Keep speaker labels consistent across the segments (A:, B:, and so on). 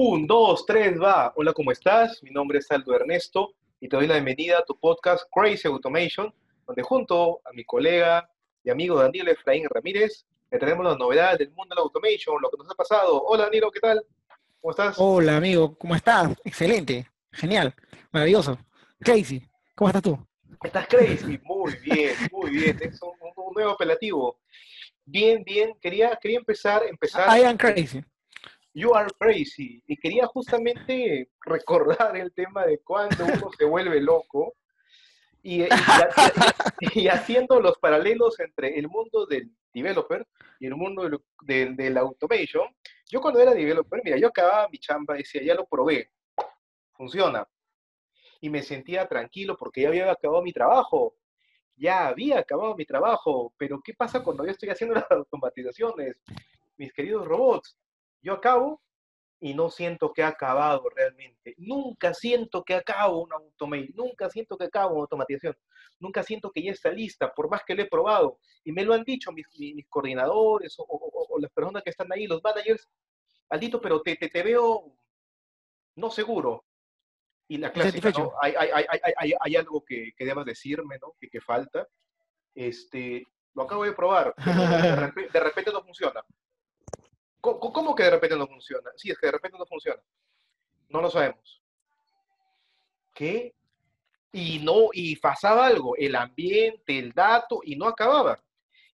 A: Un, dos, tres, va. Hola, ¿cómo estás? Mi nombre es Aldo Ernesto y te doy la bienvenida a tu podcast Crazy Automation, donde junto a mi colega y amigo Daniel Efraín Ramírez le tenemos las novedades del mundo de la automation, lo que nos ha pasado. Hola, Danilo, ¿qué tal? ¿Cómo estás?
B: Hola, amigo, ¿cómo estás? Excelente, genial, maravilloso. Crazy, ¿cómo estás tú?
A: Estás crazy, muy bien, muy bien. Es un, un nuevo apelativo. Bien, bien. Quería, quería empezar, empezar.
B: I am crazy.
A: You are crazy. Y quería justamente recordar el tema de cuando uno se vuelve loco y, y, y, y, haciendo los paralelos entre el mundo del developer y el mundo del, del, del, automation. Yo cuando era developer, mira, yo acababa mi chamba y decía, ya lo probé, funciona. Y me sentía tranquilo porque ya había acabado mi trabajo. Ya había acabado mi trabajo, pero ¿qué pasa cuando yo estoy haciendo las automatizaciones? Mis queridos robots, yo acabo y no siento que ha acabado realmente. Nunca siento que acabo una automation, nunca siento que acabo una automatización, nunca siento que ya está lista, por más que lo he probado. Y me lo han dicho mis, mis coordinadores o, o, o, las personas que están ahí, los managers, Aldito, pero te, te, te veo no seguro. Y la clásica, ¿no? hay, hay, hay, hay, hay algo que, que debas decirme, ¿no? Que, que falta. Este, lo acabo de probar, de repente, de repente no funciona. ¿Cómo que de repente no funciona? Sí, es que de repente no funciona. No lo sabemos. ¿Qué? Y no, y pasaba algo, el ambiente, el dato, y no acababa.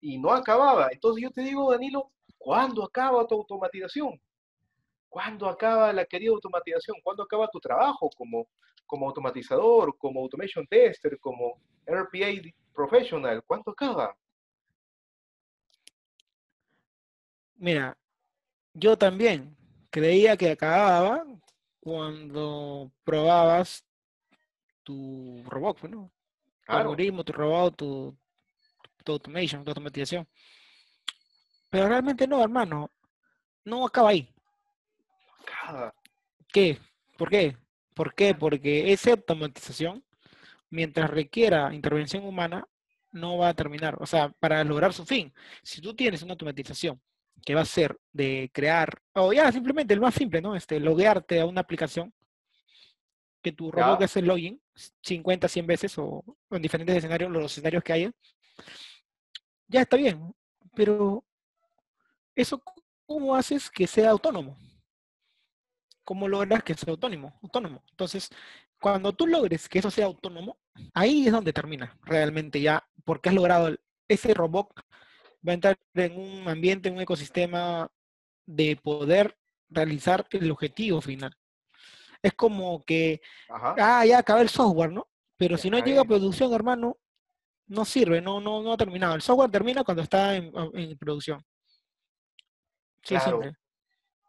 A: Y no acababa. Entonces yo te digo, Danilo, ¿cuándo acaba tu automatización? ¿Cuándo acaba la querida automatización? ¿Cuándo acaba tu trabajo como, como automatizador, como automation tester, como RPA professional? ¿Cuándo acaba?
B: Mira, yo también creía que acababa cuando probabas tu robot, ¿no? Tu algoritmo, tu robot, tu, tu automation, tu automatización. Pero realmente no, hermano. No acaba ahí.
A: Acaba.
B: ¿Qué? ¿Por qué? ¿Por qué? Porque esa automatización, mientras requiera intervención humana, no va a terminar. O sea, para lograr su fin. Si tú tienes una automatización que va a ser de crear, o ya simplemente el más simple, ¿no? Este, loguearte a una aplicación, que tu robot que hace el login 50, 100 veces o en diferentes escenarios, los escenarios que haya, ya está bien, pero eso, ¿cómo haces que sea autónomo? ¿Cómo logras que sea autónomo? autónomo? Entonces, cuando tú logres que eso sea autónomo, ahí es donde termina realmente ya, porque has logrado ese robot va a entrar en un ambiente, en un ecosistema de poder realizar el objetivo final. Es como que, Ajá. ah, ya acaba el software, ¿no? Pero si no llega a producción, hermano, no sirve, no, no, no ha terminado. El software termina cuando está en, en producción. Sí, claro. siempre.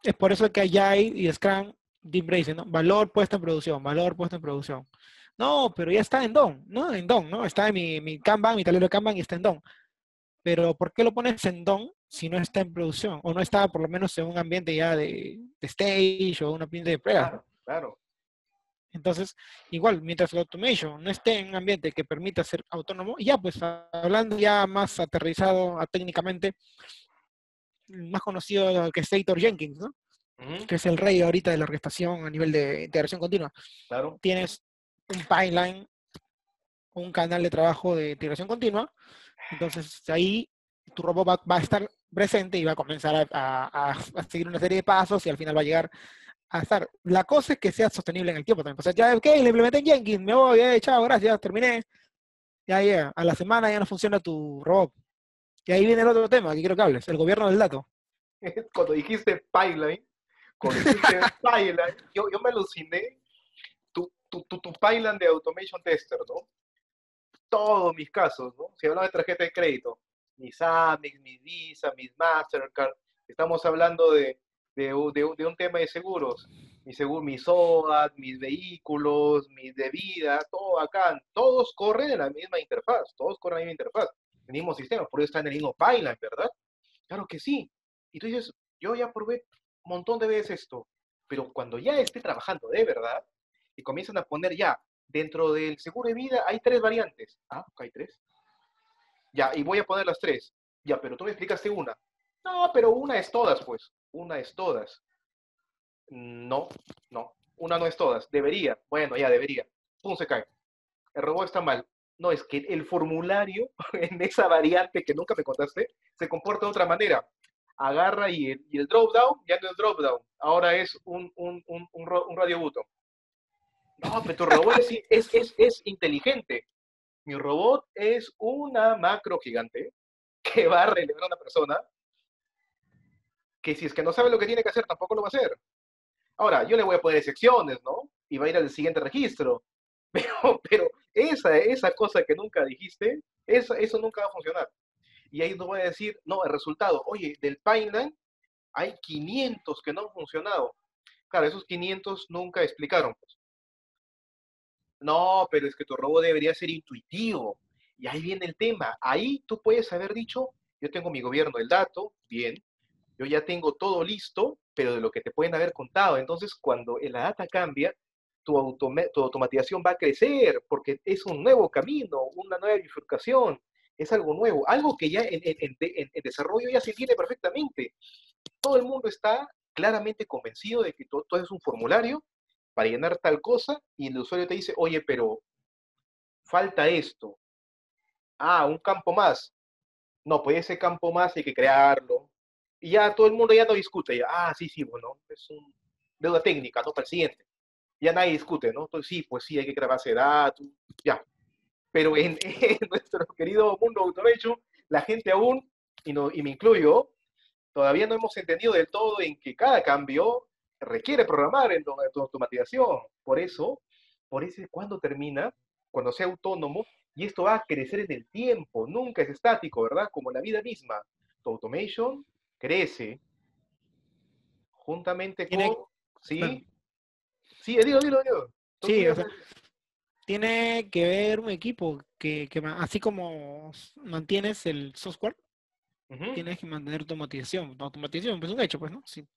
B: Es por eso que Agile y Scrum Deep Racing, ¿no? Valor puesto en producción, valor puesto en producción. No, pero ya está en DON, ¿no? En DON, ¿no? Está en mi, mi Kanban, mi tablero de Kanban y está en DON pero ¿por qué lo pones en DON si no está en producción? O no está por lo menos en un ambiente ya de, de stage o un ambiente de prueba.
A: Claro, claro.
B: Entonces, igual, mientras el automation no esté en un ambiente que permita ser autónomo, ya pues hablando ya más aterrizado a, técnicamente, más conocido que es Jenkins, ¿no? Uh -huh. Que es el rey ahorita de la orquestación a nivel de integración continua.
A: Claro.
B: Tienes un pipeline, un canal de trabajo de integración continua, entonces ahí tu robot va, va, a estar presente y va a comenzar a, a, a, seguir una serie de pasos y al final va a llegar a estar. La cosa es que sea sostenible en el tiempo también. O sea, ya, ok, le implementé en Jenkins, me voy, eh, chao, gracias, terminé. Ya, ya, a la semana ya no funciona tu robot. Y ahí viene el otro tema que quiero que hables, el gobierno del dato.
A: Cuando dijiste pipeline, cuando dijiste pipeline, yo, yo me aluciné tu, tu, tu, tu pipeline de automation tester, ¿no? Todos mis casos, ¿no? Si hablamos de tarjeta de crédito, mis Amex, mis Visa, mis Mastercard, estamos hablando de, de, de, de un tema de seguros, mi seguro, mis SOAT, mis vehículos, mis de vida, todo acá, todos corren en la misma interfaz, todos corren en la misma interfaz, el mismo sistema, por eso está en el mismo pipeline, ¿verdad? Claro que sí. Y tú dices, yo ya probé un montón de veces esto, pero cuando ya esté trabajando de verdad, y comienzan a poner ya dentro del seguro de vida hay tres variantes. Ah, hay tres. Ya, y voy a poner las tres. Ya, pero tú me explicaste una. No, pero una es todas, pues. Una es todas. No, no. Una no es todas. Debería. Bueno, ya debería. Pum, se cae. El robot está mal. No, es que el formulario en esa variante que nunca me contaste se comporta de otra manera. Agarra y el, drop down ya no es drop down. Ahora es un, un, un, un, un radio button. No, pero tu robot es, es, es, inteligente. Mi robot es una macro gigante que va a relevar a una persona que si es que no sabe lo que tiene que hacer, tampoco lo va a hacer. Ahora, yo le voy a poner secciones, ¿no? Y va a ir al siguiente registro. Pero, esa, esa cosa que nunca dijiste, eso, eso nunca va a funcionar. Y ahí nos voy a decir, no, el resultado, oye, del pipeline hay 500 que no han funcionado. Claro, esos 500 nunca explicaron. pues. No, pero es que tu robot debería ser intuitivo. Y ahí viene el tema. Ahí tú puedes haber dicho, yo tengo mi gobierno del dato, bien, yo ya tengo todo listo, pero de lo que te pueden haber contado. Entonces, cuando la data cambia, tu, tu automatización va a crecer, porque es un nuevo camino, una nueva bifurcación, es algo nuevo, algo que ya en, desarrollo ya se tiene perfectamente. Todo el mundo está claramente convencido de que todo es un formulario para llenar tal cosa y el usuario te dice, oye, pero falta esto. Ah, un campo más. No, pues ese campo más hay que crearlo. Y ya todo el mundo ya no discute. Ya, ah, sí, sí, bueno, es un deuda técnica, ¿no? Para siguiente. Ya nadie discute, ¿no? Entonces sí, pues sí, hay que crear base de datos, ya. Pero en, en nuestro querido mundo automation, la gente aún, y, no, y me incluyo, todavía no hemos entendido del todo en que cada cambio requiere programar en tu automatización. Por eso, por eso, ¿cuándo termina? Cuando sea autónomo, y esto va a crecer en el tiempo, nunca es estático, ¿verdad? Como la vida misma. Tu automation crece juntamente
B: Tiene-
A: con... ¿Sí? Sí, dilo, dilo, dilo.
B: Sí, o sea, Tiene que ver un equipo que, que así como mantienes el software, tienes que mantener tu automatización. Tu automatización pues, es un hecho, pues, ¿no? Si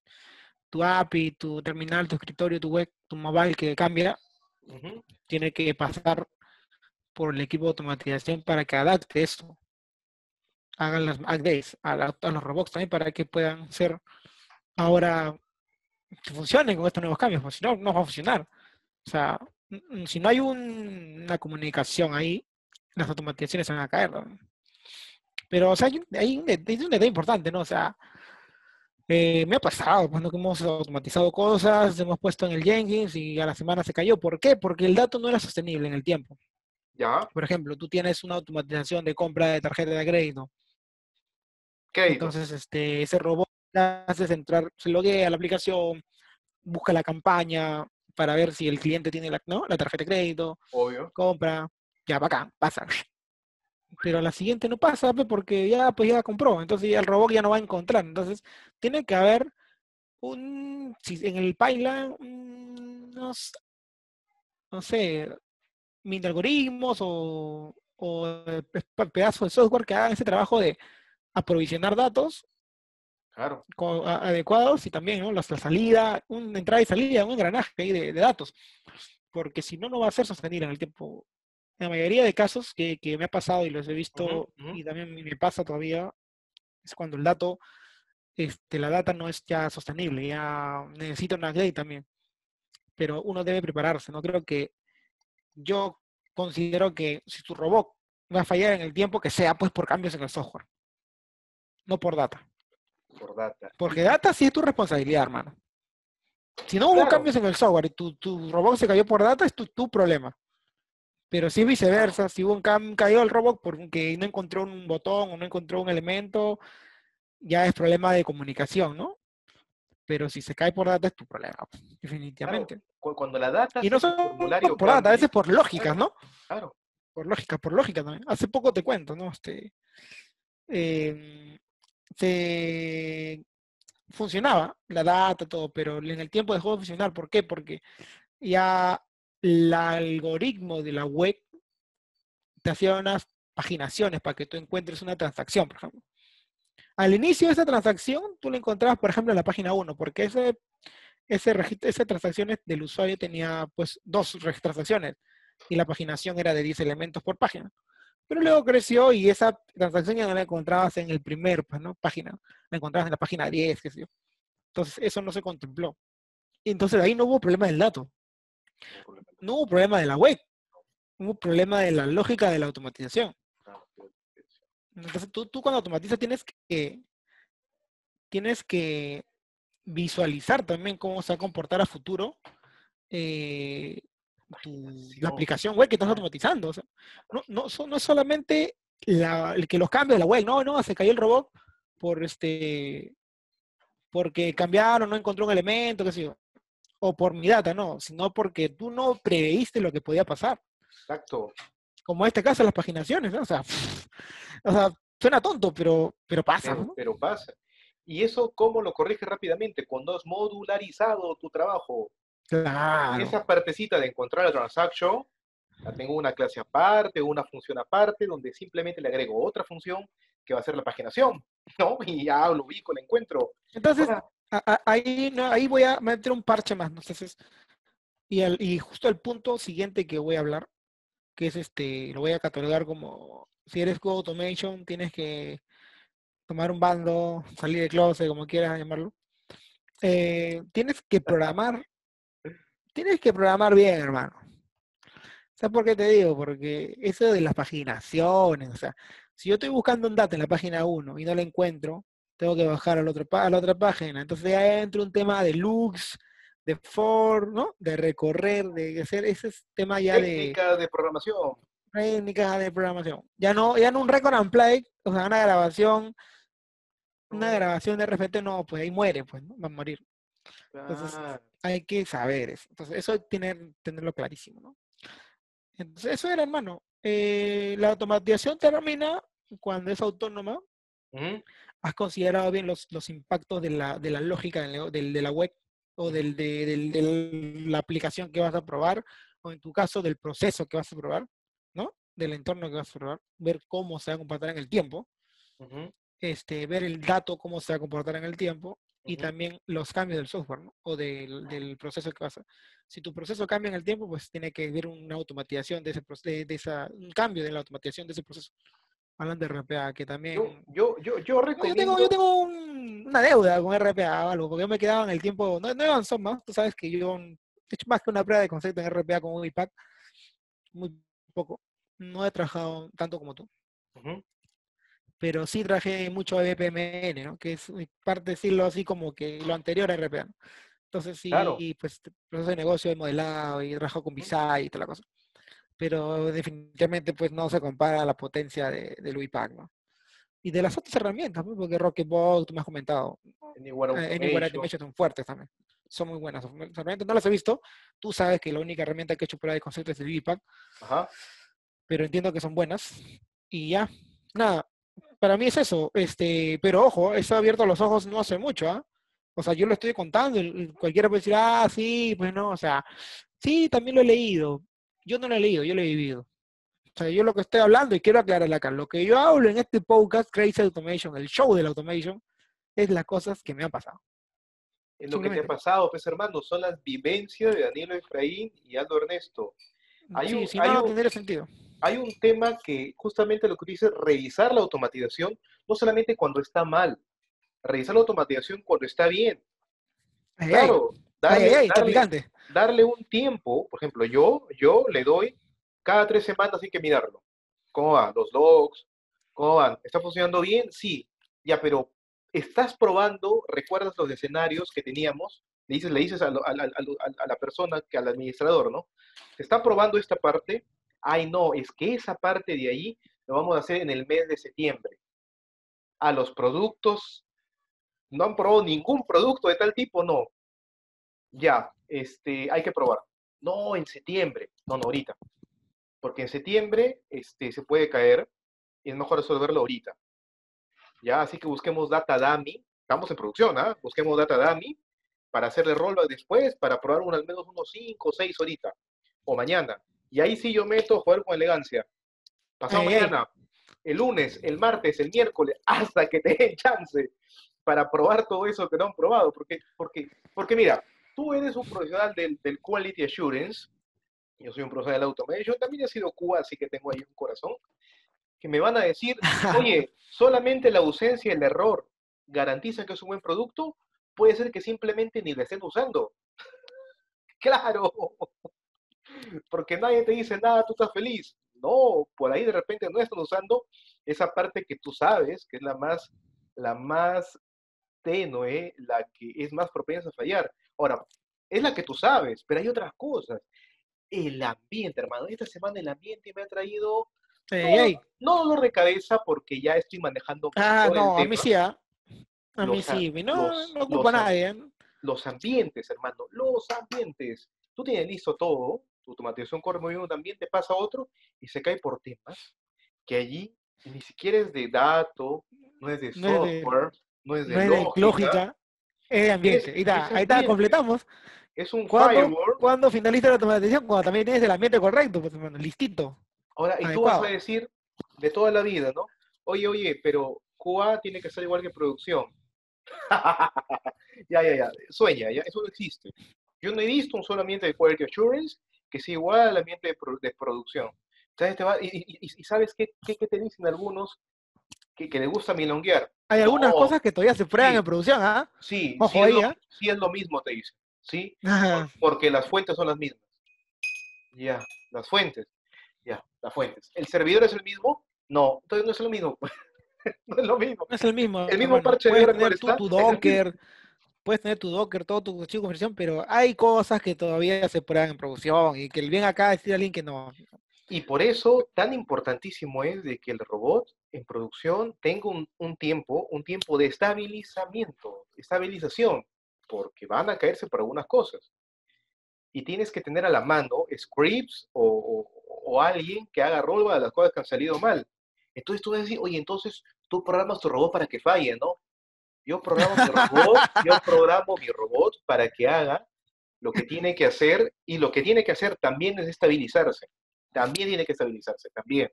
B: tu API, tu terminal, tu escritorio, tu web, tu mobile que cambia,
A: ujú.
B: tiene que pasar por el equipo de automatización para que adapte esto. Hagan las updates a, la- a los robots también para que puedan ser ahora que funcionen con estos nuevos cambios, porque si no, no va a funcionar. O sea, si no hay un- una comunicación ahí, las automatizaciones se van a caer. ¿no? Pero, o sea, hay hay un hay un detalle importante, ¿no? O sea, eh, me ha pasado, cuando hemos automatizado cosas, hemos puesto en el Jenkins y a la semana se cayó. ¿Por qué? Porque el dato no era sostenible en el tiempo.
A: Ya,
B: Por ejemplo, tú tienes una automatización de compra de tarjeta de crédito.
A: crédito.
B: Entonces, este, ese robot la haces entrar, se loguea a la aplicación, busca la campaña para ver si el cliente tiene la, ¿no? la tarjeta de crédito,
A: Obvio.
B: compra, ya, bacán, pasa. Pero la siguiente no pasa porque ya, pues ya compró, entonces ya el robot ya no va a encontrar. Entonces, tiene que haber un, si en el pipeline, unos, no sé, mini algoritmos o, o eh, pe- pedazos de software que hagan ese trabajo de aprovisionar datos
A: Claro.
B: adecuados y también ¿no? la, la salida, una entrada y salida, un engranaje ahí de, de datos, porque si no, no va a ser sostenible en el tiempo. En la mayoría de casos que, que me ha pasado y los he visto y también me me pasa todavía, es cuando el dato, este, la data no es ya sostenible, ya necesita una update también. Pero uno debe prepararse, ¿no? Creo que yo considero que si tu robot va a fallar en el tiempo, que sea pues por cambios en el software, no por data.
A: Por data.
B: Porque data sí es tu responsabilidad, hermano. Si no hubo
A: Claro.
B: cambios en el software y tu, tu robot se cayó por data, es tu, tu problema. Pero es viceversa, si hubo un cam cayó el robot porque no encontró un botón o no encontró un elemento, ya es problema de comunicación, ¿no? Pero si se cae por data es tu problema, pues,
A: Claro,
B: definitivamente.
A: cu- Cuando la data
B: Y no solo por data, a veces por lógicas, ¿no?
A: Claro.
B: Por lógica, por lógica también. Hace poco te cuento, ¿no? Este, em, se funcionaba la data, todo, pero en el tiempo dejó de funcionar. ¿Por qué? Porque ya el algoritmo de la web te hacía unas paginaciones para que tú encuentres una transacción, por ejemplo. Al inicio de esa transacción, tú la encontrabas, por ejemplo, en la página 1, porque ese, ese registro, esa transacción del usuario tenía pues dos transacciones y la paginación era de 10 elementos por página. Pero luego creció y esa transacción ya no la encontrabas en el primer, pues, ¿no? Página, la encontrabas en la página 10, qué sé yo. Entonces, eso no se contempló. Entonces ahí no hubo problema del dato, no hubo problema de la web, hubo problema de la lógica de la automatización. Entonces tú, tú cuando automatizas tienes que, tienes que visualizar también cómo se va a comportar a futuro eh, la aplicación web que estás automatizando. O sea, no, no, no es solamente el que los cambios de la web, no, no, se cayó el robot por este porque cambiaron, no encontró un elemento, qué sé yo, o por mi data, no, sino porque tú no preveíste lo que podía pasar.
A: Exacto.
B: Como en este caso las paginaciones, ¿no? O sea, o sea suena tonto, pero, pero pasa.
A: Pero, pero pasa. ¿Y eso cómo lo corriges rápidamente? Cuando has modularizado tu trabajo.
B: Claro.
A: Esa partecita de encontrar la transaction, la tengo una clase aparte, una función aparte, donde simplemente le agrego otra función que va a ser la paginación, ¿no? Y ya lo ubico, lo encuentro.
B: Entonces, ahí, ahí voy a meter un parche más, ¿no? Entonces, y, y justo el punto siguiente que voy a hablar, que es este, lo voy a catalogar como, si eres Go Automation, tienes que tomar un bando, salir de closet, como quieras llamarlo. Eh, tienes que programar, tienes que programar bien, hermano. ¿Sabes por qué te digo? Porque eso de las paginaciones, o sea, si yo estoy buscando un dato en la página 1 y no lo encuentro, tengo que bajar a la otra, a la otra página. Entonces ya entra un tema de looks, de for, ¿no? De recorrer, de hacer ese tema ya
A: de... Técnicas de programación.
B: Técnicas de programación. Ya no, ya no un record and play, o sea, una grabación una grabación de repente no, pues ahí muere, pues, ¿no? Va a morir. Entonces, hay que saber eso. Entonces, eso tener, tenerlo clarísimo, ¿no? Entonces, eso era, hermano. Eh, la automatización termina cuando es autónoma. Has considerado bien los, los impactos de la, de la lógica del, de la web o del, de, la aplicación que vas a probar, o en tu caso, del proceso que vas a probar, ¿no? Del entorno que vas a probar, ver cómo se va a comportar en el tiempo este, ver el dato, cómo se va a comportar en el tiempo y también los cambios del software o del, del, proceso que pasa. Si tu proceso cambia en el tiempo, pues tiene que haber una automatización de ese de, de esa, un cambio de la automatización de ese proceso. Hablan de RPA, que también...
A: Yo, yo, yo, recomiendo...
B: Yo tengo, yo tengo una deuda con RPA o algo, porque yo me quedaba en el tiempo... No, no avanzó más, tú sabes que yo he hecho más que una prueba de concepto en RPA con un IPAC, muy poco. No he trabajado tanto como tú pero sí traje mucho BPMN, ¿no? Que es parte decirlo así como que lo anterior a RPA. Entonces sí, y pues proceso de negocio he modelado y he trabajado con Visay y toda la cosa. Pero definitivamente pues no se compara a la potencia de, del UiPac, ¿no? Y de las otras herramientas, ¿no? porque Rocketbox, tú me has comentado,
A: Anywhere
B: Automation son fuertes también. Son muy buenas. Herramientas no las he visto. Tú sabes que la única herramienta que he hecho prueba de concepto es el UiPac. Ajá. Pero entiendo que son buenas. Y ya, nada, para mí es eso, este, pero ojo, eso ha abierto los ojos no hace mucho, ¿ah? O sea, yo lo estoy contando, cualquiera puede decir, ah, sí, pues no, o sea, sí, también lo he leído. Yo no lo he leído, yo lo he vivido. O sea, yo lo que estoy hablando, y quiero aclarar acá, lo que yo hablo en este podcast, Crazy Automation, el show de la automation, es las cosas que me han pasado.
A: Es lo que te ha pasado, pues hermano, son las vivencias de Daniel Efraín y Aldo Ernesto.
B: Hay sí, si no, no tendría sentido
A: hay un tema que justamente lo que dice, revisar la automatización, no solamente cuando está mal, revisar la automatización cuando está bien. claro, darle, un tiempo, por ejemplo, yo, yo le doy cada tres semanas hay que mirarlo. ¿Cómo van los logs? ¿Cómo van? ¿Está funcionando bien? Sí. Ya, pero estás probando, recuerdas los escenarios que teníamos, le dices, le dices a, a la persona, que al administrador, ¿no? Se está probando esta parte, ay no, es que esa parte de ahí lo vamos a hacer en el mes de septiembre. A los productos, no han probado ningún producto de tal tipo, no. Ya, este, hay que probar. No, en septiembre, no, no, ahorita. Porque en septiembre este, se puede caer y es mejor resolverlo ahorita. Ya, así que busquemos data dummy. Estamos en producción, ¿ah? Busquemos data dummy para hacerle rollback después, para probar un, al menos unos 5 o 6 ahorita o mañana. Y ahí sí yo meto jugar con elegancia. Pasado mañana, el lunes, el martes, el miércoles, hasta que te den chance para probar todo eso que no han probado. Porque, porque, porque mira, tú eres un profesional del, del Quality Assurance, yo soy un profesional de automation, también he sido QA, así que tengo ahí un corazón, que me van a decir, oye, solamente la ausencia y el error garantiza que es un buen producto, puede ser que simplemente ni lo estén usando. Claro, porque nadie te dice nada, tú estás feliz. No, por ahí de repente no están usando esa parte que tú sabes, que es la más, la más tenue, la que es más propensa a fallar. Ahora, es la que tú sabes, pero hay otras cosas. El ambiente, hermano. Esta semana el ambiente me ha traído
B: Ey, ey.
A: no dolor de cabeza porque ya estoy manejando
B: Ah, no, a mí sí, ¿ah? A mí
A: Los
B: sí, no,
A: los-
B: no ocupa
A: los a-
B: nadie. ¿eh?
A: Los ambientes, hermano, los ambientes. Tú tienes listo todo, tu automatización corre muy bien un ambiente, pasa otro y se cae por temas que allí ni siquiera es de dato, no es de
B: No es de-
A: software, no es de
B: No es de
A: lógica,
B: lógica, es de ambiente.
A: es-
B: ahí está,
A: es
B: ahí está,
A: ambiente.
B: completamos.
A: es un
B: ¿Cuándo,
A: firewall.
B: ¿Cuándo finaliza la automatización? Cuando también tienes el ambiente correcto, pues listito.
A: Ahora, y tú vas a decir de toda la vida, ¿no? Oye, oye, pero QA tiene que ser igual que producción. ya, ya, ya. Sueña, ya. Eso no existe. Yo no he visto un solo ambiente de Quality Assurance que sea igual al ambiente de, pro- de producción. Entonces te va- y, y- y- y sabes qué, qué, qué te dicen algunos que, que les gusta milonguear?
B: Hay algunas
A: No,
B: cosas que todavía se prueban
A: sí.
B: en producción, ¿ah?
A: Sí,
B: Ojo
A: sí, es lo, sí es lo mismo, te dicen. ¿Sí?
B: Ajá.
A: Porque las fuentes son las mismas. Ya, las fuentes. Ya, las fuentes. ¿El servidor es el mismo? No, entonces no es lo mismo. no es lo mismo.
B: No es el mismo.
A: El mismo
B: hermano.
A: parche de
B: Puedes
A: guerra
B: tener tu,
A: es.
B: Docker, puedes tener tu Docker, todo tu archivo de conversión, pero hay cosas que todavía se prueban en producción y que el bien acá decir a alguien que no.
A: Y por eso tan importantísimo es de que el robot en producción tenga un, un tiempo, un tiempo de estabilizamiento, estabilización, porque van a caerse por algunas cosas. Y tienes que tener a la mano scripts o, o- alguien que haga rollback de las cosas que han salido mal. Entonces tú vas a decir, oye, entonces tú programas tu robot para que falle, ¿no? Yo programo mi robot para que haga lo que tiene que hacer y lo que tiene que hacer también es estabilizarse. También tiene que estabilizarse, también.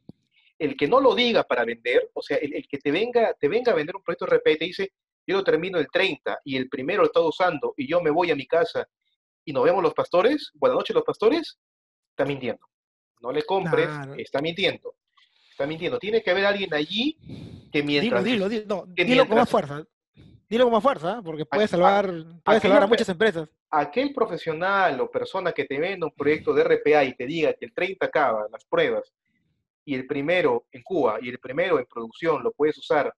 A: El que no lo diga para vender, o sea, el, el que te venga, te venga a vender un proyecto RP y te dice, yo lo termino el 30 y el primero lo está usando y yo me voy a mi casa y nos vemos los pastores, buenas noches los pastores, está mintiendo. No le compres,
B: Claro.
A: está mintiendo. Está mintiendo. Tiene que haber alguien allí que
B: Dilo,
A: mientras...
B: dilo, dilo, no,
A: que
B: dilo con más fuerza. Dilo con más fuerza, porque puede salvar, puede salvar a muchas empresas.
A: Aquel profesional o persona que te venda un proyecto de RPA y te diga que el 30 acaba las pruebas y el primero en Cuba y el primero en producción lo puedes usar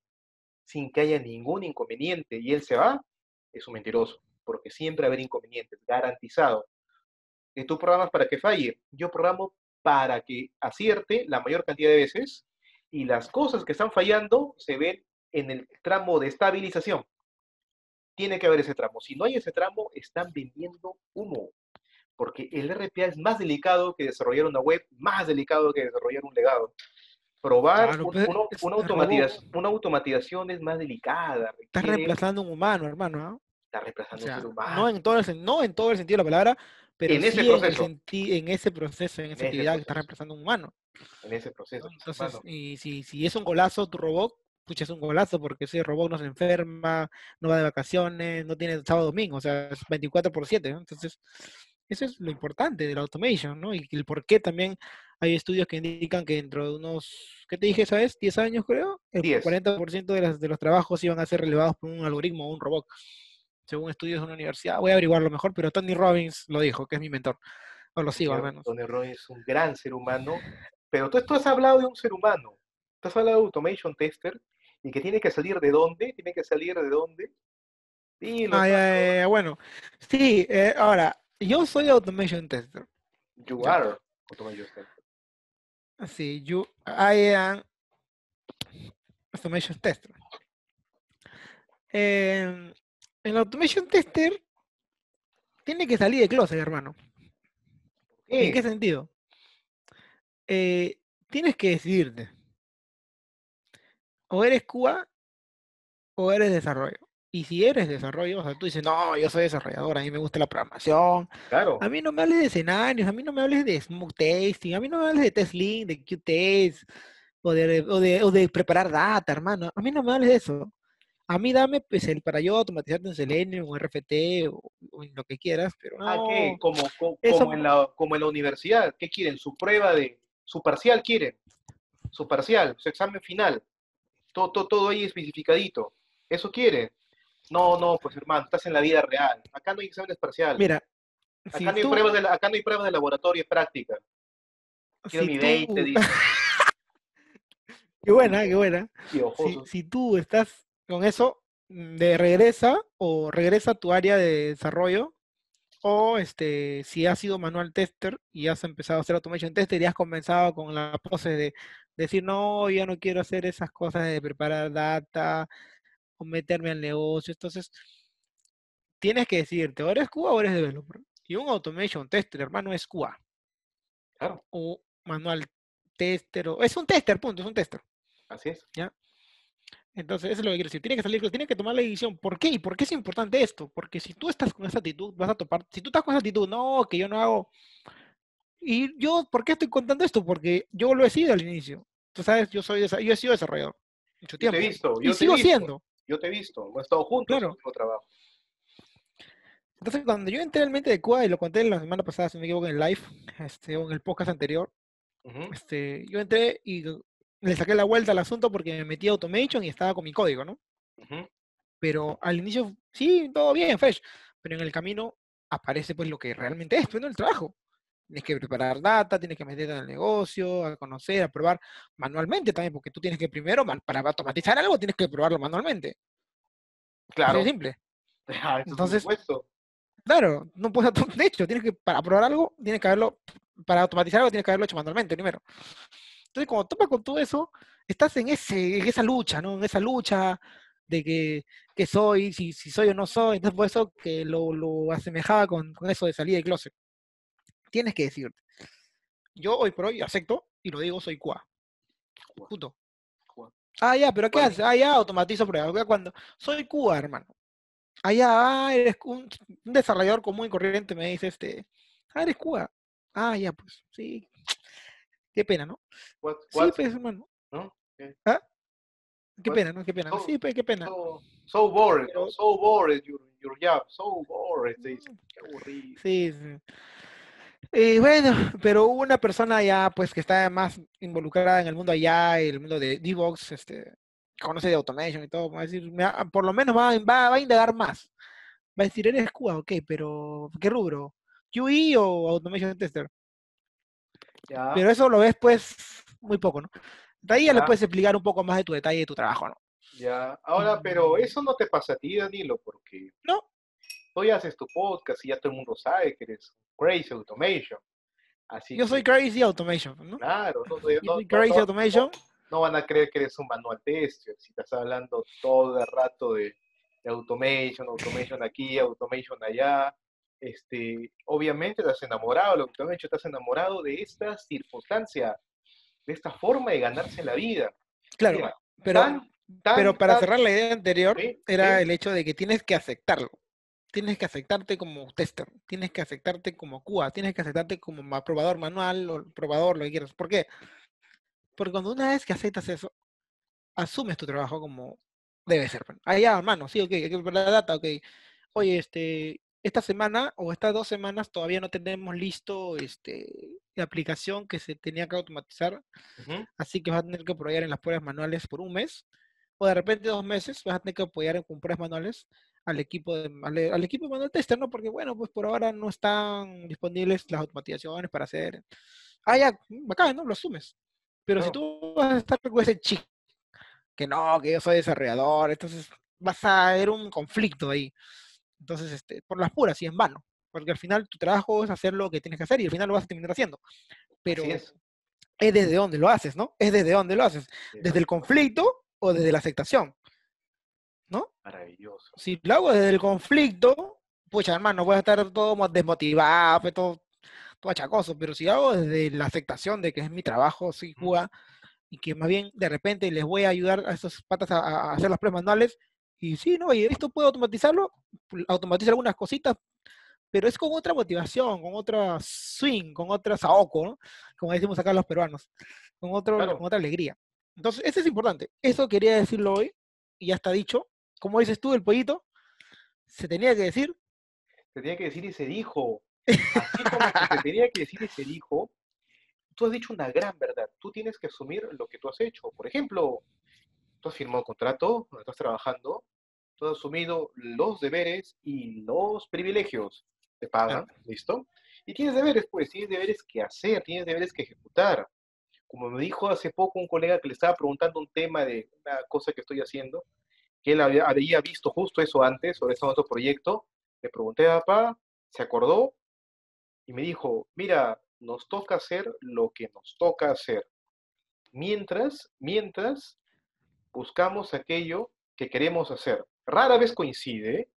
A: sin que haya ningún inconveniente y él se va, es un mentiroso, porque siempre va a haber inconvenientes, garantizado. ¿Y tú programas para que falle? Yo programo para que acierte la mayor cantidad de veces y las cosas que están fallando se ven en el tramo de estabilización. Tiene que haber ese tramo. Si no hay ese tramo, están vendiendo humo. Porque el RPA es más delicado que desarrollar una web, más delicado que desarrollar un legado. Probar
B: Claro,
A: un-
B: pero
A: uno-
B: es
A: una, automatización, una automatización es más delicada.
B: Estás
A: requiere-
B: reemplazando a un humano, hermano. ¿ah?
A: Está
B: O
A: reemplazando a un ser humano.
B: no en, todo el, no en todo el sentido de la palabra, pero
A: En ese
B: sí
A: proceso.
B: en ese proceso, en esa actividad que estás reemplazando a un humano.
A: en ese proceso.
B: Entonces,
A: humano.
B: y si, si es un golazo tu robot, pucha, es un golazo porque ese robot no se enferma, no va de vacaciones, no tiene sábado domingo, o sea, es 24 por 7, ¿no? Entonces, eso es lo importante de la automation, ¿no? Y el por qué también hay estudios que indican que dentro de unos, ¿qué te dije esa vez? 10 años creo, el
A: 10.
B: 40% de, las, de los trabajos iban a ser relevados por un algoritmo o un robot, según estudios de una universidad. Voy a averiguarlo mejor, pero Tony Robbins lo dijo, que es mi mentor, o lo sigo al menos.
A: Tony Robbins es un gran ser humano, pero tú, tú has hablado de un ser humano. Tú has hablado de automation tester y que tiene que salir de dónde, tiene que salir de dónde.
B: Ah, ya, ya, ya, bueno, sí, eh, ahora, yo soy automation tester.
A: You are automation tester.
B: Sí, you, I am automation tester. Em, el automation tester tiene que salir de closet, hermano. ¿En qué
A: ¿Qué?
B: sentido? Eh, tienes que decidirte. O eres QA o eres desarrollo. Y si eres desarrollo, o sea, tú dices, no, yo soy desarrollador, a mí me gusta la programación,
A: Claro.
B: A mí no me hables de escenarios, a mí no me hables de smoke testing, a mí no me hables de test link, de Qtest, o de, o de, o de preparar data, hermano. A mí no me hables de eso. A mí dame pues, el para yo automatizarte en Selenium, o RFT, o, o en lo que quieras, pero
A: Ah, ¿qué?
B: no.
A: Como, co-
B: eso
A: como, en la, como en la universidad. ¿Qué quieren? Su prueba de... Su parcial quieren. Su parcial, su examen final. Todo, todo, todo ahí especificadito. ¿Eso quieren? No, no, pues hermano, estás en la vida real. Acá no hay exámenes parciales.
B: Mira,
A: Acá,
B: si
A: no hay
B: tú-
A: pruebas de, acá no hay pruebas de laboratorio, es práctica. Quiero
B: si
A: mi
B: tú-
A: 20, dice.
B: Qué buena, qué buena. Si, tú estás con eso, de regresa o regresa a tu área de desarrollo, o este, si has sido manual tester y has empezado a hacer automation tester y has comenzado con la pose de decir, no, ya no quiero hacer esas cosas de preparar data o meterme al negocio. Entonces, tienes que decirte, o eres QA o eres developer. Y un automation tester, hermano, es QA.
A: Claro,
B: O manual tester, o es un tester, punto, es un tester.
A: así es.
B: Entonces, eso es lo que quiero decir. Tiene que salir, tiene que tomar la decisión. ¿Por qué? ¿Y por qué es importante esto? Porque si tú estás con esa actitud, vas a topar. Si tú estás con esa actitud, no, que yo no hago. Y yo, ¿por qué estoy contando esto? Porque yo lo he sido al inicio. Tú sabes, yo soy yo he sido desarrollador mucho
A: Yo te he
B: tiempo.
A: visto,
B: y
A: yo te he
B: sigo
A: visto.
B: siendo.
A: Yo te he visto, hemos estado juntos
B: Claro.
A: en nuestro trabajo.
B: Entonces, cuando yo entré al mente de QA, y lo conté la semana pasada, si no me equivoco, en el live, este, o en el podcast anterior, este, yo entré y le saqué la vuelta al asunto porque me metí a automation y estaba con mi código, ¿no? pero al inicio, sí, todo bien, fresh, pero en el camino aparece pues lo que realmente es, pues, ¿no? El trabajo. Tienes que preparar data, tienes que meterte en el negocio, a conocer, a probar manualmente también, porque tú tienes que primero, para automatizar algo, tienes que probarlo manualmente.
A: Claro.
B: de simple.
A: Ah,
B: Entonces-. Claro, no puedes, de hecho, tienes que, para probar algo, tienes que haberlo, para automatizar algo, tienes que haberlo hecho manualmente primero. Entonces, cuando topas con todo eso, estás en, ese, en esa lucha, ¿no? En esa lucha de que, que soy, si, si soy o no soy. Entonces, por eso que lo, lo asemejaba con, con eso de salida de closet. Tienes que decirte. Yo hoy por hoy acepto y lo digo, soy. Punto.
A: QA.
B: Ah, ya, pero ¿qué haces? Ah, ya, automatizo pruebas. Cuando soy QA, hermano. Ah, ya, ah, eres un, un desarrollador común y corriente, me dice este. Ah, eres QA. Ah, ya, pues, sí. Qué pena, ¿no?
A: What-
B: Sí, pues, hermano.
A: ¿no? ¿Qué?
B: ¿Ah? Qué pena, ¿no? Qué pena. Sí, pues, qué pena.
A: So, so bored, so bored your, your job, so bored, dicen. Qué aburrido.
B: Sí, sí. Y bueno, pero hubo una persona ya, pues, que está más involucrada en el mundo allá, el mundo de DevOps, este, conoce de automation y todo, va a decir, por lo menos va, va, va a indagar más. Va a decir, eres QA, ok, pero ¿qué rubro? QE o Automation Tester.
A: Ya,
B: Pero eso lo ves, pues, muy poco, ¿no? De ahí ya le
A: Ya.
B: puedes explicar un poco más de tu detalle de tu trabajo, ¿no?
A: ya. Ahora, pero eso no te pasa a ti, Danilo, porque
B: No,
A: tú ya haces tu podcast y ya todo el mundo sabe que eres Crazy Automation. Así
B: yo soy Crazy Automation, ¿no?
A: claro, no,
B: Yo
A: no-
B: soy Crazy
A: no-
B: Automation.
A: no van a creer que eres un manual tester, si estás hablando todo el rato de, de automation, automation aquí, automation allá. Este, obviamente estás enamorado, lo que tú has hecho, estás enamorado de esta circunstancia, de esta forma de ganarse la vida.
B: Claro,
A: Mira,
B: pero,
A: tan- tan-
B: pero para
A: tan-
B: cerrar la idea anterior,
A: Sí,
B: era
A: sí.
B: el hecho de que tienes que aceptarlo. Tienes que aceptarte como tester, tienes que aceptarte como QA, tienes que aceptarte como probador manual o probador, lo que quieras. ¿Por qué? Porque cuando una vez que aceptas eso, asumes tu trabajo como debe ser. pues. Ah, ya, hermano, sí, ok, hay que preparar la data, ok. Oye, este, esta semana o estas dos semanas todavía no tenemos listo este, la aplicación que se tenía que automatizar así que vas a tener que apoyar en las pruebas manuales por un mes, o de repente dos meses vas a tener que apoyar en- pruebas manuales al equipo de, al, al equipo de manual tester, ¿no? Porque bueno, pues por ahora no están disponibles las automatizaciones para hacer. Ah, ya, mm, bacán, ¿no? Lo asumes. Pero si
A: Claro.
B: tú vas a estar con ese chico, que no, que yo soy desarrollador, entonces vas a haber un conflicto ahí. Entonces, este, por las puras y en vano. Porque al final tu trabajo es hacer lo que tienes que hacer y al final lo vas a terminar haciendo. Pero
A: es.
B: es desde dónde lo haces, ¿no? Es desde dónde lo haces. ¿Desde el conflicto o desde la aceptación? ¿No?
A: Maravilloso.
B: Si lo hago desde el conflicto, pucha, hermano, voy a estar todo mo- desmotivado, pues, todo, todo achacoso. Pero si hago desde la aceptación de que es mi trabajo,
A: Ujú.
B: QA, y que más bien de repente les voy a ayudar a esos patas a, a hacer las pruebas manuales, y sí, ¿no? Y esto puedo automatizarlo, automatizo algunas cositas, pero es con otra motivación, con otra swing, con otra saoco, ¿no? Como decimos acá los peruanos, con, otro,
A: Claro.
B: con otra alegría. Entonces, eso es importante. Eso quería decirlo hoy, y ya está dicho. Como dices tú, el pollito, se tenía que decir,
A: Te tenía que decir y se dijo. Así como que te tenía que decir y se dijo, tú has dicho una gran verdad. Tú tienes que asumir lo que tú has hecho. Por ejemplo, tú has firmado un contrato estás trabajando, tú has asumido los deberes y los privilegios. te pagan, ¿listo? Y tienes deberes, pues, tienes deberes que hacer, tienes deberes que ejecutar. Como me dijo hace poco un colega que le estaba preguntando un tema de una cosa que estoy haciendo, que él había, había visto justo eso antes, sobre ese otro proyecto, le pregunté a papá, se acordó y me dijo, mira, nos toca hacer lo que nos toca hacer. Mientras, mientras buscamos aquello que queremos hacer. Rara vez coincide,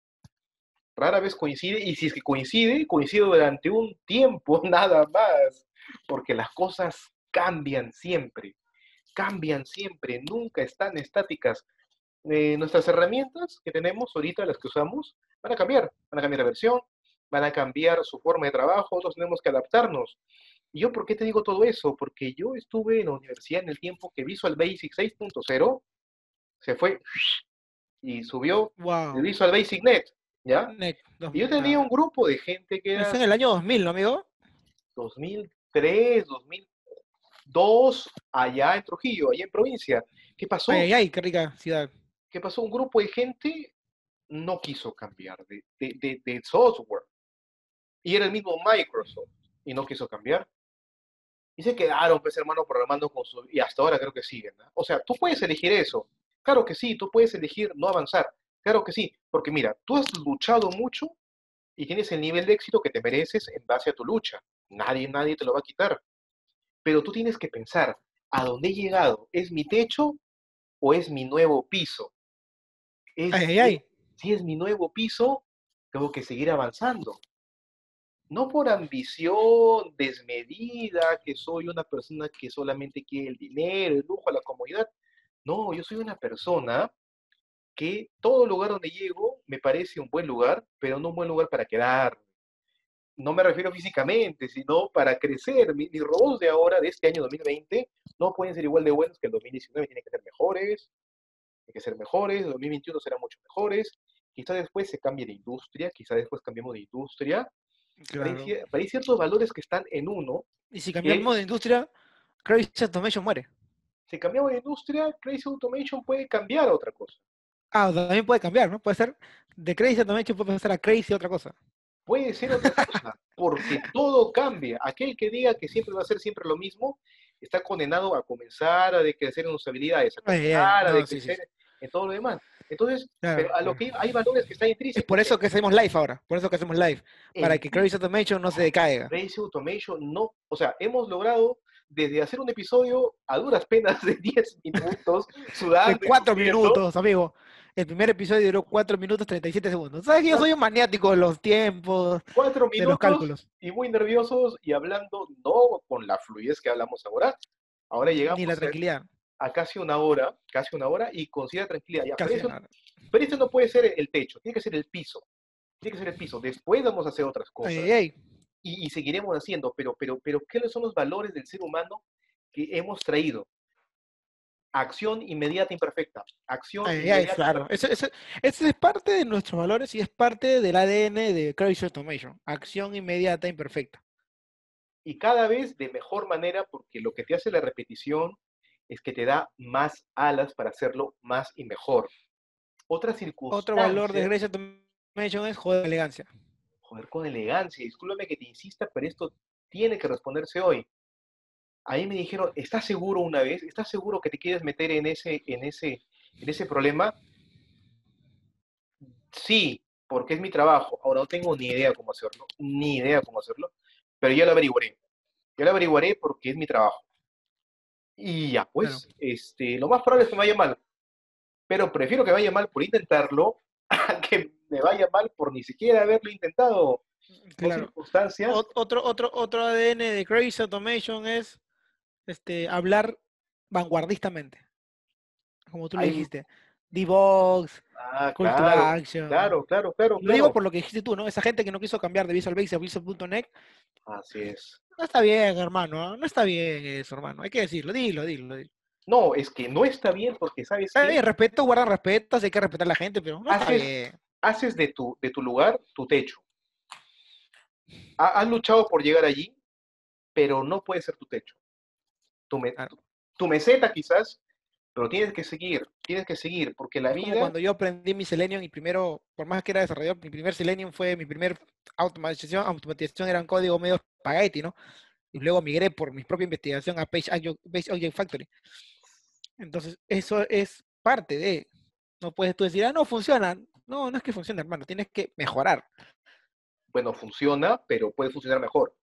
A: rara vez coincide, y si es que coincide, coincide durante un tiempo nada más, porque las cosas cambian siempre, cambian siempre, nunca están estáticas. Eh, nuestras herramientas que tenemos ahorita, las que usamos, van a cambiar, van a cambiar de versión, van a cambiar su forma de trabajo, nosotros tenemos que adaptarnos. ¿Y yo por qué te digo todo eso? Porque yo estuve en la universidad en el tiempo que Visual Basic 6.0 se fue y subió
B: Wow.
A: el Visual Basic Net, ¿ya?
B: Net,
A: Y yo tenía
B: ah.
A: un grupo de gente que
B: Es
A: era
B: en el año 2000, ¿no, amigo?
A: 2003, 2002, allá en Trujillo, allá en provincia. ¿Qué pasó?
B: Ay, ay, qué rica ciudad.
A: ¿Qué pasó? Un grupo de gente no quiso cambiar de, de- de- software. Y era el mismo Microsoft y no quiso cambiar. Y se quedaron, pues, hermano, programando con su... Y hasta ahora creo que siguen. O sea, tú puedes elegir eso. Claro que sí, tú puedes elegir no avanzar. Claro que sí, porque mira, tú has luchado mucho y tienes el nivel de éxito que te mereces en base a tu lucha. Nadie, nadie te lo va a quitar. Pero tú tienes que pensar, ¿a dónde he llegado? ¿Es mi techo o es mi nuevo piso? Es-
B: Ay, ay,
A: si es mi nuevo piso, tengo que seguir avanzando. No por ambición desmedida, que soy una persona que solamente quiere el dinero, el lujo, la comodidad. No, yo soy una persona que todo lugar donde llego me parece un buen lugar, pero no un buen lugar para quedar. No me refiero físicamente, sino para crecer. Mi- Mis robots de ahora, de este año 2020, no pueden ser igual de buenos que el 2019, tienen que ser mejores, tienen que ser mejores, el 2021 serán mucho mejores. Quizá después se cambie de industria, quizá después cambiemos de industria. Pero hay
B: Claro.
A: hay ciertos valores que están en uno.
B: Y si cambiamos de industria, Crazy Automation muere.
A: Si cambiamos de industria, Crazy Automation puede cambiar a otra cosa.
B: Ah, también puede cambiar, ¿no? Puede ser de Crazy Automation puede pasar a Crazy otra cosa.
A: Puede ser otra cosa, porque todo cambia. Aquel que diga que siempre va a ser siempre lo mismo, está condenado a comenzar a decrecer en sus habilidades, a
B: Ay,
A: comenzar a
B: no, sí, sí,
A: decrecer en todo lo demás. Entonces,
B: Claro,
A: pero a lo que hay valores que están
B: Es
A: intrínsecos.
B: por eso que hacemos live ahora, por eso que hacemos live, para que Crazy Automation no se decaiga.
A: Crazy Automation no, o sea, hemos logrado desde hacer un episodio a duras penas de 10 minutos, sudando.
B: De
A: y
B: cuatro
A: sufriendo,
B: minutos, amigo. El primer episodio duró 4 minutos 37 segundos. ¿Sabes que yo soy un maniático de los tiempos,
A: Cuatro
B: de los
A: minutos
B: cálculos?
A: y muy nerviosos y hablando no con la fluidez que hablamos ahora. Ahora llegamos
B: Ni la tranquilidad.
A: a casi una hora, casi una hora y considera tranquilidad. Ya, pero, eso, pero eso no puede ser el techo, tiene que ser el piso. Tiene que ser el piso. Después vamos a hacer otras cosas
B: Ay, ay, ay.
A: y, y seguiremos haciendo, pero, pero, pero, ¿qué son los valores del ser humano que hemos traído? Acción inmediata imperfecta. Acción
B: Ay,
A: inmediata
B: claro.
A: imperfecta.
B: Eso, eso- eso es parte de nuestros valores y es parte del ADN de Crazy Automation. Acción inmediata imperfecta.
A: Y cada vez de mejor manera, porque lo que te hace la repetición es que te da más alas para hacerlo más y mejor. Otra circunstancia.
B: Otro valor de Crazy Automation es joder elegancia.
A: joder, con elegancia, discúlpame que te insista, pero esto tiene que responderse hoy. Ahí me dijeron, ¿estás seguro una vez? ¿Estás seguro que te quieres meter en ese, en ese, en ese problema? Sí, porque es mi trabajo. Ahora no tengo ni idea cómo hacerlo, ni idea cómo hacerlo, pero ya lo averiguaré. Ya lo averiguaré porque es mi trabajo. Y ya, pues, este, lo más probable es que me vaya mal. Pero prefiero que vaya mal por intentarlo a que me vaya mal por ni siquiera haberlo intentado.
B: Claro.
A: circunstancias.
B: Ot- Otro, otro, otro ADN de Crazy Automation es este, hablar vanguardistamente. Como tú lo
A: Ahí-
B: dijiste. Devox,
A: Ah,
B: Call to
A: claro,
B: Action.
A: claro, claro, claro,
B: Lo digo por lo que dijiste tú, ¿no? Esa gente que no quiso cambiar de Visual Basic a Visual.net,
A: Así es.
B: No está bien, hermano. No está bien eso, hermano. Hay que decirlo, dilo, dilo, dilo.
A: No, es que no está bien porque, ¿sabes
B: Está bien, respeto, guarda respeto, hay que respetar a la gente, pero no está
A: Haces-
B: bien.
A: Haces de tu, de tu lugar tu techo. Ha- Has luchado por llegar allí, pero no puede ser tu techo. Tu, me- tu meseta quizás, pero tienes que seguir, tienes que seguir, porque la
B: Es como
A: vida...
B: cuando yo aprendí mi Selenium y primero, por más que era desarrollador, mi primer Selenium fue mi primer automatización, automatización era un código medio spaghetti, ¿no? Y luego migré por mi propia investigación a Page Object, Factory. Entonces, eso es parte de, no puedes tú decir, ah, no funciona. No, no es que funcione, hermano, tienes que mejorar.
A: Bueno, funciona, pero puede funcionar mejor.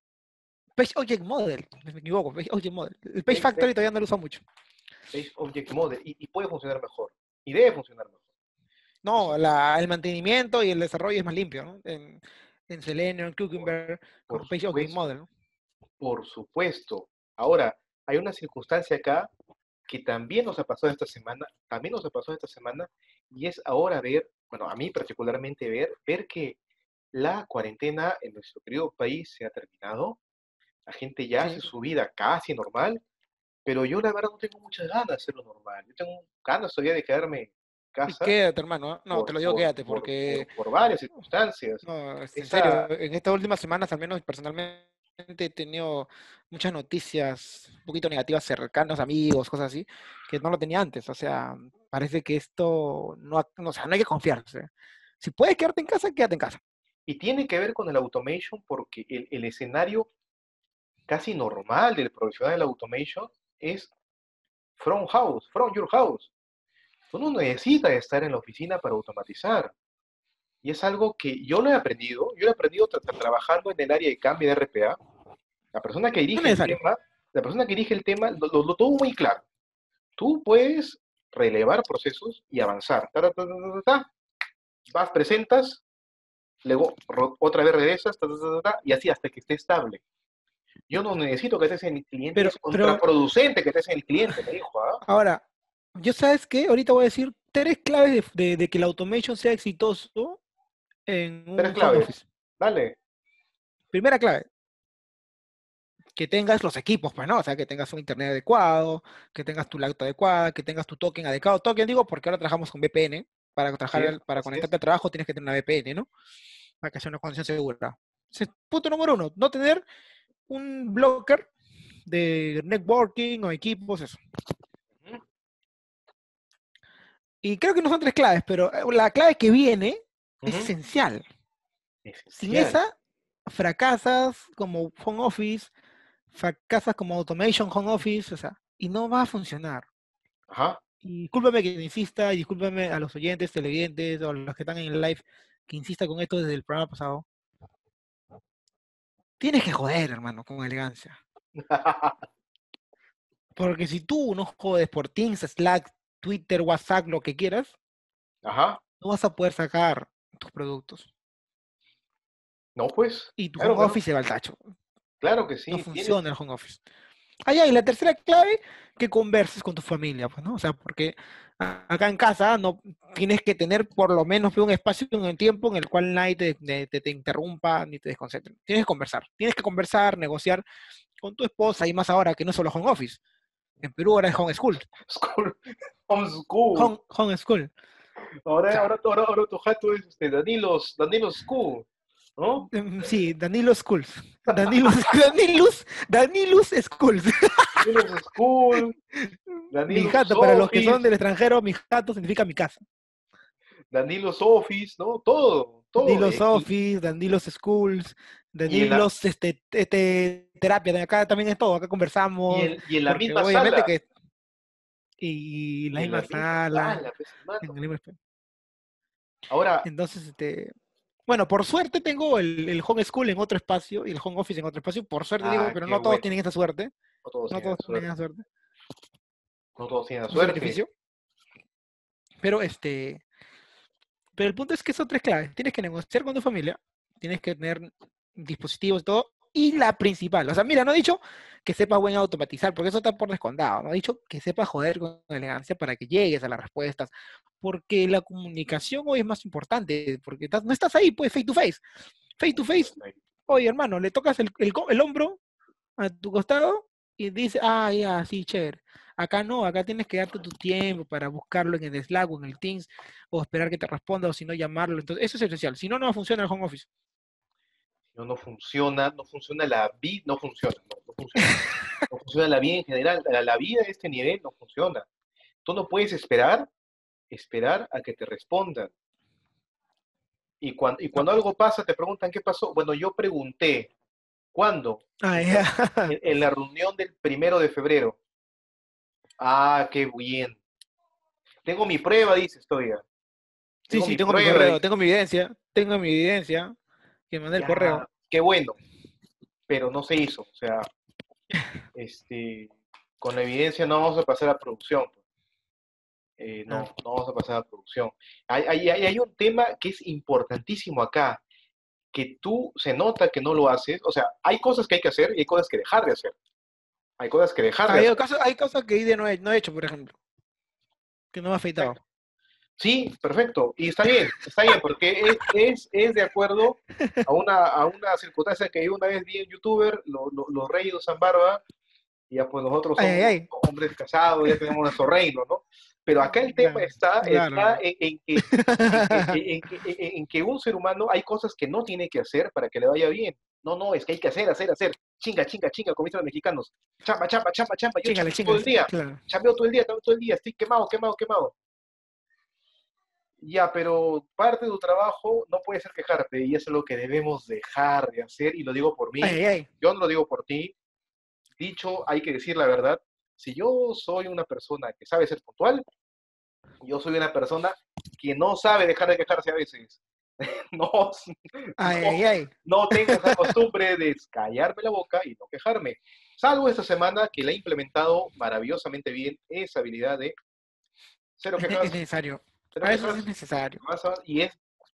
B: Page Object Model, me equivoco, Page Object Model. El Page Factory todavía no lo uso mucho.
A: Page Object Model, y, y puede funcionar mejor, y debe funcionar mejor.
B: No, la- el mantenimiento y el desarrollo es más limpio, ¿no? En, en Selenium, en Cucumber,
A: por
B: Page Object. Model, ¿no?
A: Por supuesto. Ahora, hay una circunstancia acá que también nos ha pasado esta semana, también nos ha pasado esta semana, y es ahora ver, bueno, a mí particularmente ver, ver que la cuarentena en nuestro querido país se ha terminado, la gente ya
B: Sí.
A: hace su vida casi normal, pero yo la verdad no tengo muchas ganas de hacerlo normal, yo tengo ganas todavía de quedarme en
B: Y
A: casa
B: quédate, hermano. ¿eh? No,
A: por,
B: te lo digo,
A: por-
B: quédate,
A: por-
B: porque
A: por- por varias circunstancias.
B: no, es- en
A: esa-
B: serio, en estas últimas semanas, al menos personalmente, he tenido muchas noticias un poquito negativas cercanos, amigos, cosas así, que no lo tenía antes. O sea, parece que esto no, o sea, no hay que confiarse. Si puedes quedarte en casa, quédate en casa.
A: Y tiene que ver con el automation porque el, el escenario casi normal del profesional del automation es from house, from your house. Tú no necesitas estar en la oficina para automatizar. Y es algo que yo lo he aprendido, yo lo he aprendido tra- tra- trabajando en el área de cambio de RPA. La persona que dirige el
B: necesario.
A: tema, la persona que dirige el tema lo, lo- lo tuvo muy claro. Tú puedes relevar procesos y avanzar. Ta, ta, ta. Vas, presentas, luego otra vez regresas, y así hasta que esté estable. Yo no necesito que estés en el cliente,
B: Pero-
A: es
B: pero-
A: contraproducente que estés en el cliente, me dijo. ¿ah?
B: Ahora, yo sabes qué, ahorita voy a decir tres claves de, de- de que el automation sea exitoso en un
A: Tres claves.
B: office.
A: Dale.
B: Primera clave, que tengas los equipos, pues, ¿no? O sea, que tengas un internet adecuado, que tengas tu laptop adecuada, que tengas tu token adecuado. Token digo porque ahora trabajamos con VPN. Para, trabajar, para conectarte al trabajo tienes que tener una VPN, ¿no? Para que sea una conexión segura. Punto número uno, no tener un blocker de networking o equipos, eso. Y creo que no son tres claves, pero eh, la clave que viene es esencial. Sin esa, fracasas como home office, fracasas como automation home office, o sea, y no va a funcionar.
A: Ajá.
B: Y discúlpame que insista, y discúlpame a los oyentes, televidentes o a los que están en el live, que insista con esto desde el programa pasado. Tienes que joder, hermano, con elegancia. Porque si tú no jodes por Teams, Slack, Twitter, WhatsApp, lo que quieras,
A: Ajá.
B: no vas a poder sacar tus productos.
A: No, pues.
B: Y tu
A: Claro,
B: home
A: claro.
B: office se va al tacho.
A: Claro que sí.
B: no funciona el home office. Ya, y la tercera clave, que converses con tu familia, pues, ¿no? O sea, porque acá en casa no tienes que tener por lo menos un espacio en el tiempo en el cual nadie te, te- te- te interrumpa ni te desconcentre. Tienes que conversar. Tienes que conversar, negociar con tu esposa y más ahora que no es solo home office. En Perú ahora es home school.
A: School.
B: Home, home school.
A: Ahora,
B: Claro.
A: ahora, ahora, ahora tu jato es este, Danilos, Danilos School. ¿No?
B: Em, Sí, Danilo Schools. Danilus, Danilus, Danilus Schools.
A: Danilos School.
B: Mi jato, para los que son del extranjero, mi jato significa mi casa.
A: Danilos Office, ¿no? Todo. todo.
B: Danilos
A: y-
B: Office, Danilos Schools,
A: la-
B: Danilos este, este, terapia, de acá también es todo, acá conversamos.
A: Y en, y en la misma
B: obviamente
A: sala.
B: que y la
A: y la
B: misma sala,
A: sala, pues,
B: en el mismo-
A: Ahora,
B: entonces este bueno, por suerte tengo el, el home school en otro espacio y el home office en otro espacio, por suerte digo,
A: Ah,
B: pero no todos
A: bueno.
B: tienen esa suerte,
A: no todos
B: no
A: tienen
B: todos
A: suerte.
B: tienen esa suerte.
A: No todos tienen
B: un
A: suerte.
B: Pero este, pero el punto es que son tres claves. Tienes que negociar con tu familia, tienes que tener dispositivos y todo, y la principal. O sea, mira, no he dicho que sepas buen automatizar, porque eso está por descontado. No he dicho que sepas joder con elegancia para que llegues a las respuestas, porque la comunicación hoy es más importante, porque estás- no estás ahí, pues, face to face. Face to face, oye, hermano, le tocas el, el hombro a tu costado y dice, ah, ya, sí, chévere. Acá no, acá tienes que darte tu tiempo para buscarlo en el Slack o en el Teams, o esperar que te responda, o si no, llamarlo. Entonces, eso es esencial. Si no, no va a funcionar el home office.
A: No, no funciona, no funciona la vida, no funciona, no, no funciona. No funciona la vida en general, la, la vida de este nivel no funciona. Tú no puedes esperar, esperar a que te respondan. Y cuando, y cuando algo pasa, te preguntan qué pasó. Bueno, yo pregunté, ¿cuándo?
B: Ah.
A: En, en la reunión del primero de febrero. Ah, qué bien. Tengo mi prueba, dices todavía.
B: Sí, sí, tengo mi
A: prueba,
B: correo, tengo mi evidencia, tengo mi evidencia, que mandé el
A: Ya,
B: correo.
A: Qué bueno, pero no se hizo. O sea, este, con la evidencia no vamos a pasar a producción. Eh, no, no vamos a pasar a producción. Hay, hay, hay- un tema que es importantísimo acá, que tú se nota que no lo haces. O sea, hay cosas que hay que hacer y hay cosas que dejar de hacer. Hay cosas que dejar de
B: Hay
A: hacer.
B: cosas, hay cosas que Ide no he, no he hecho, por ejemplo, que no me ha afeitado.
A: Sí, perfecto. Y está bien, está bien, porque es, es, es de acuerdo a una, a una circunstancia que yo una vez vi en youtuber, lo- lo- los reyes usan barba, y ya pues nosotros somos
B: ay, ay.
A: hombres casados, ya tenemos nuestro reino, ¿no? Pero acá el tema
B: Claro,
A: está,
B: claro.
A: está en, en que, en, en- que un ser humano hay cosas que no tiene que hacer para que le vaya bien. No, no, es que hay que hacer, hacer, hacer. Chinga, chinga, chinga, como dicen los mexicanos. Chamba, chamba, chamba, chamba. Yo chambeo todo el día
B: Claro.
A: chambeo todo el día, todo el día, estoy quemado, quemado, quemado. Ya, pero parte de tu trabajo no puede ser quejarte y eso es lo que debemos dejar de hacer y lo digo por mí,
B: Ay, ay, ay.
A: yo no lo digo por ti. Dicho, hay que decir la verdad. Si yo soy una persona que sabe ser puntual, yo soy una persona que no sabe dejar de quejarse a veces. No,
B: Ay,
A: no, no tengo esa costumbre de callarme la boca y no quejarme. Salvo esta semana que la he implementado maravillosamente bien esa habilidad de cero quejas,
B: es necesario. Veces
A: quejas,
B: es necesario.
A: y es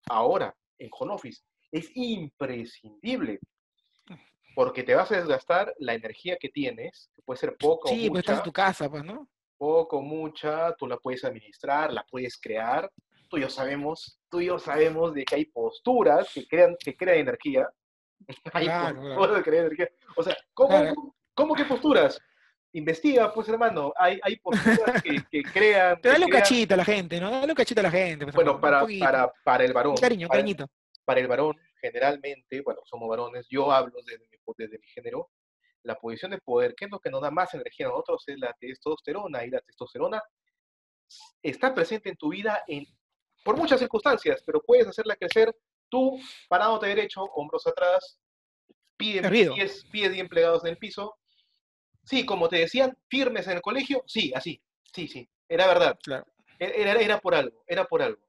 A: ahora, en home office. Es imprescindible porque te vas a desgastar la energía que tienes, que puede ser poca
B: Sí,
A: o
B: pues estás
A: mucha,
B: en tu casa, pues, ¿no?
A: poco mucha, tú la puedes administrar, la puedes crear. Tú y yo sabemos, tú y yo sabemos de que hay posturas que crean, que crean energía. Hay
B: Claro,
A: posturas
B: claro.
A: que crean energía. O sea, ¿cómo,
B: Claro.
A: ¿cómo que posturas? Investiga, pues hermano, hay, hay posturas que, que crean...
B: Te
A: que
B: dale un
A: crean-
B: cachito a la gente, ¿no? Dale un cachito a la gente. pues,
A: Bueno, para, para, para el varón.
B: Cariño,
A: para-
B: cariñito.
A: para el varón, generalmente, bueno, somos varones, yo hablo desde mi, desde mi género, la posición de poder, ¿qué es lo que nos da más energía a nosotros? Es la testosterona, y la testosterona está presente en tu vida en, por muchas circunstancias, pero puedes hacerla crecer tú, parándote derecho, hombros atrás, pies, pies, pies bien plegados en el piso. Sí, como te decían, firmes en el colegio, sí, así, sí, sí, era verdad.
B: Claro.
A: Era, era- era por algo, era por algo.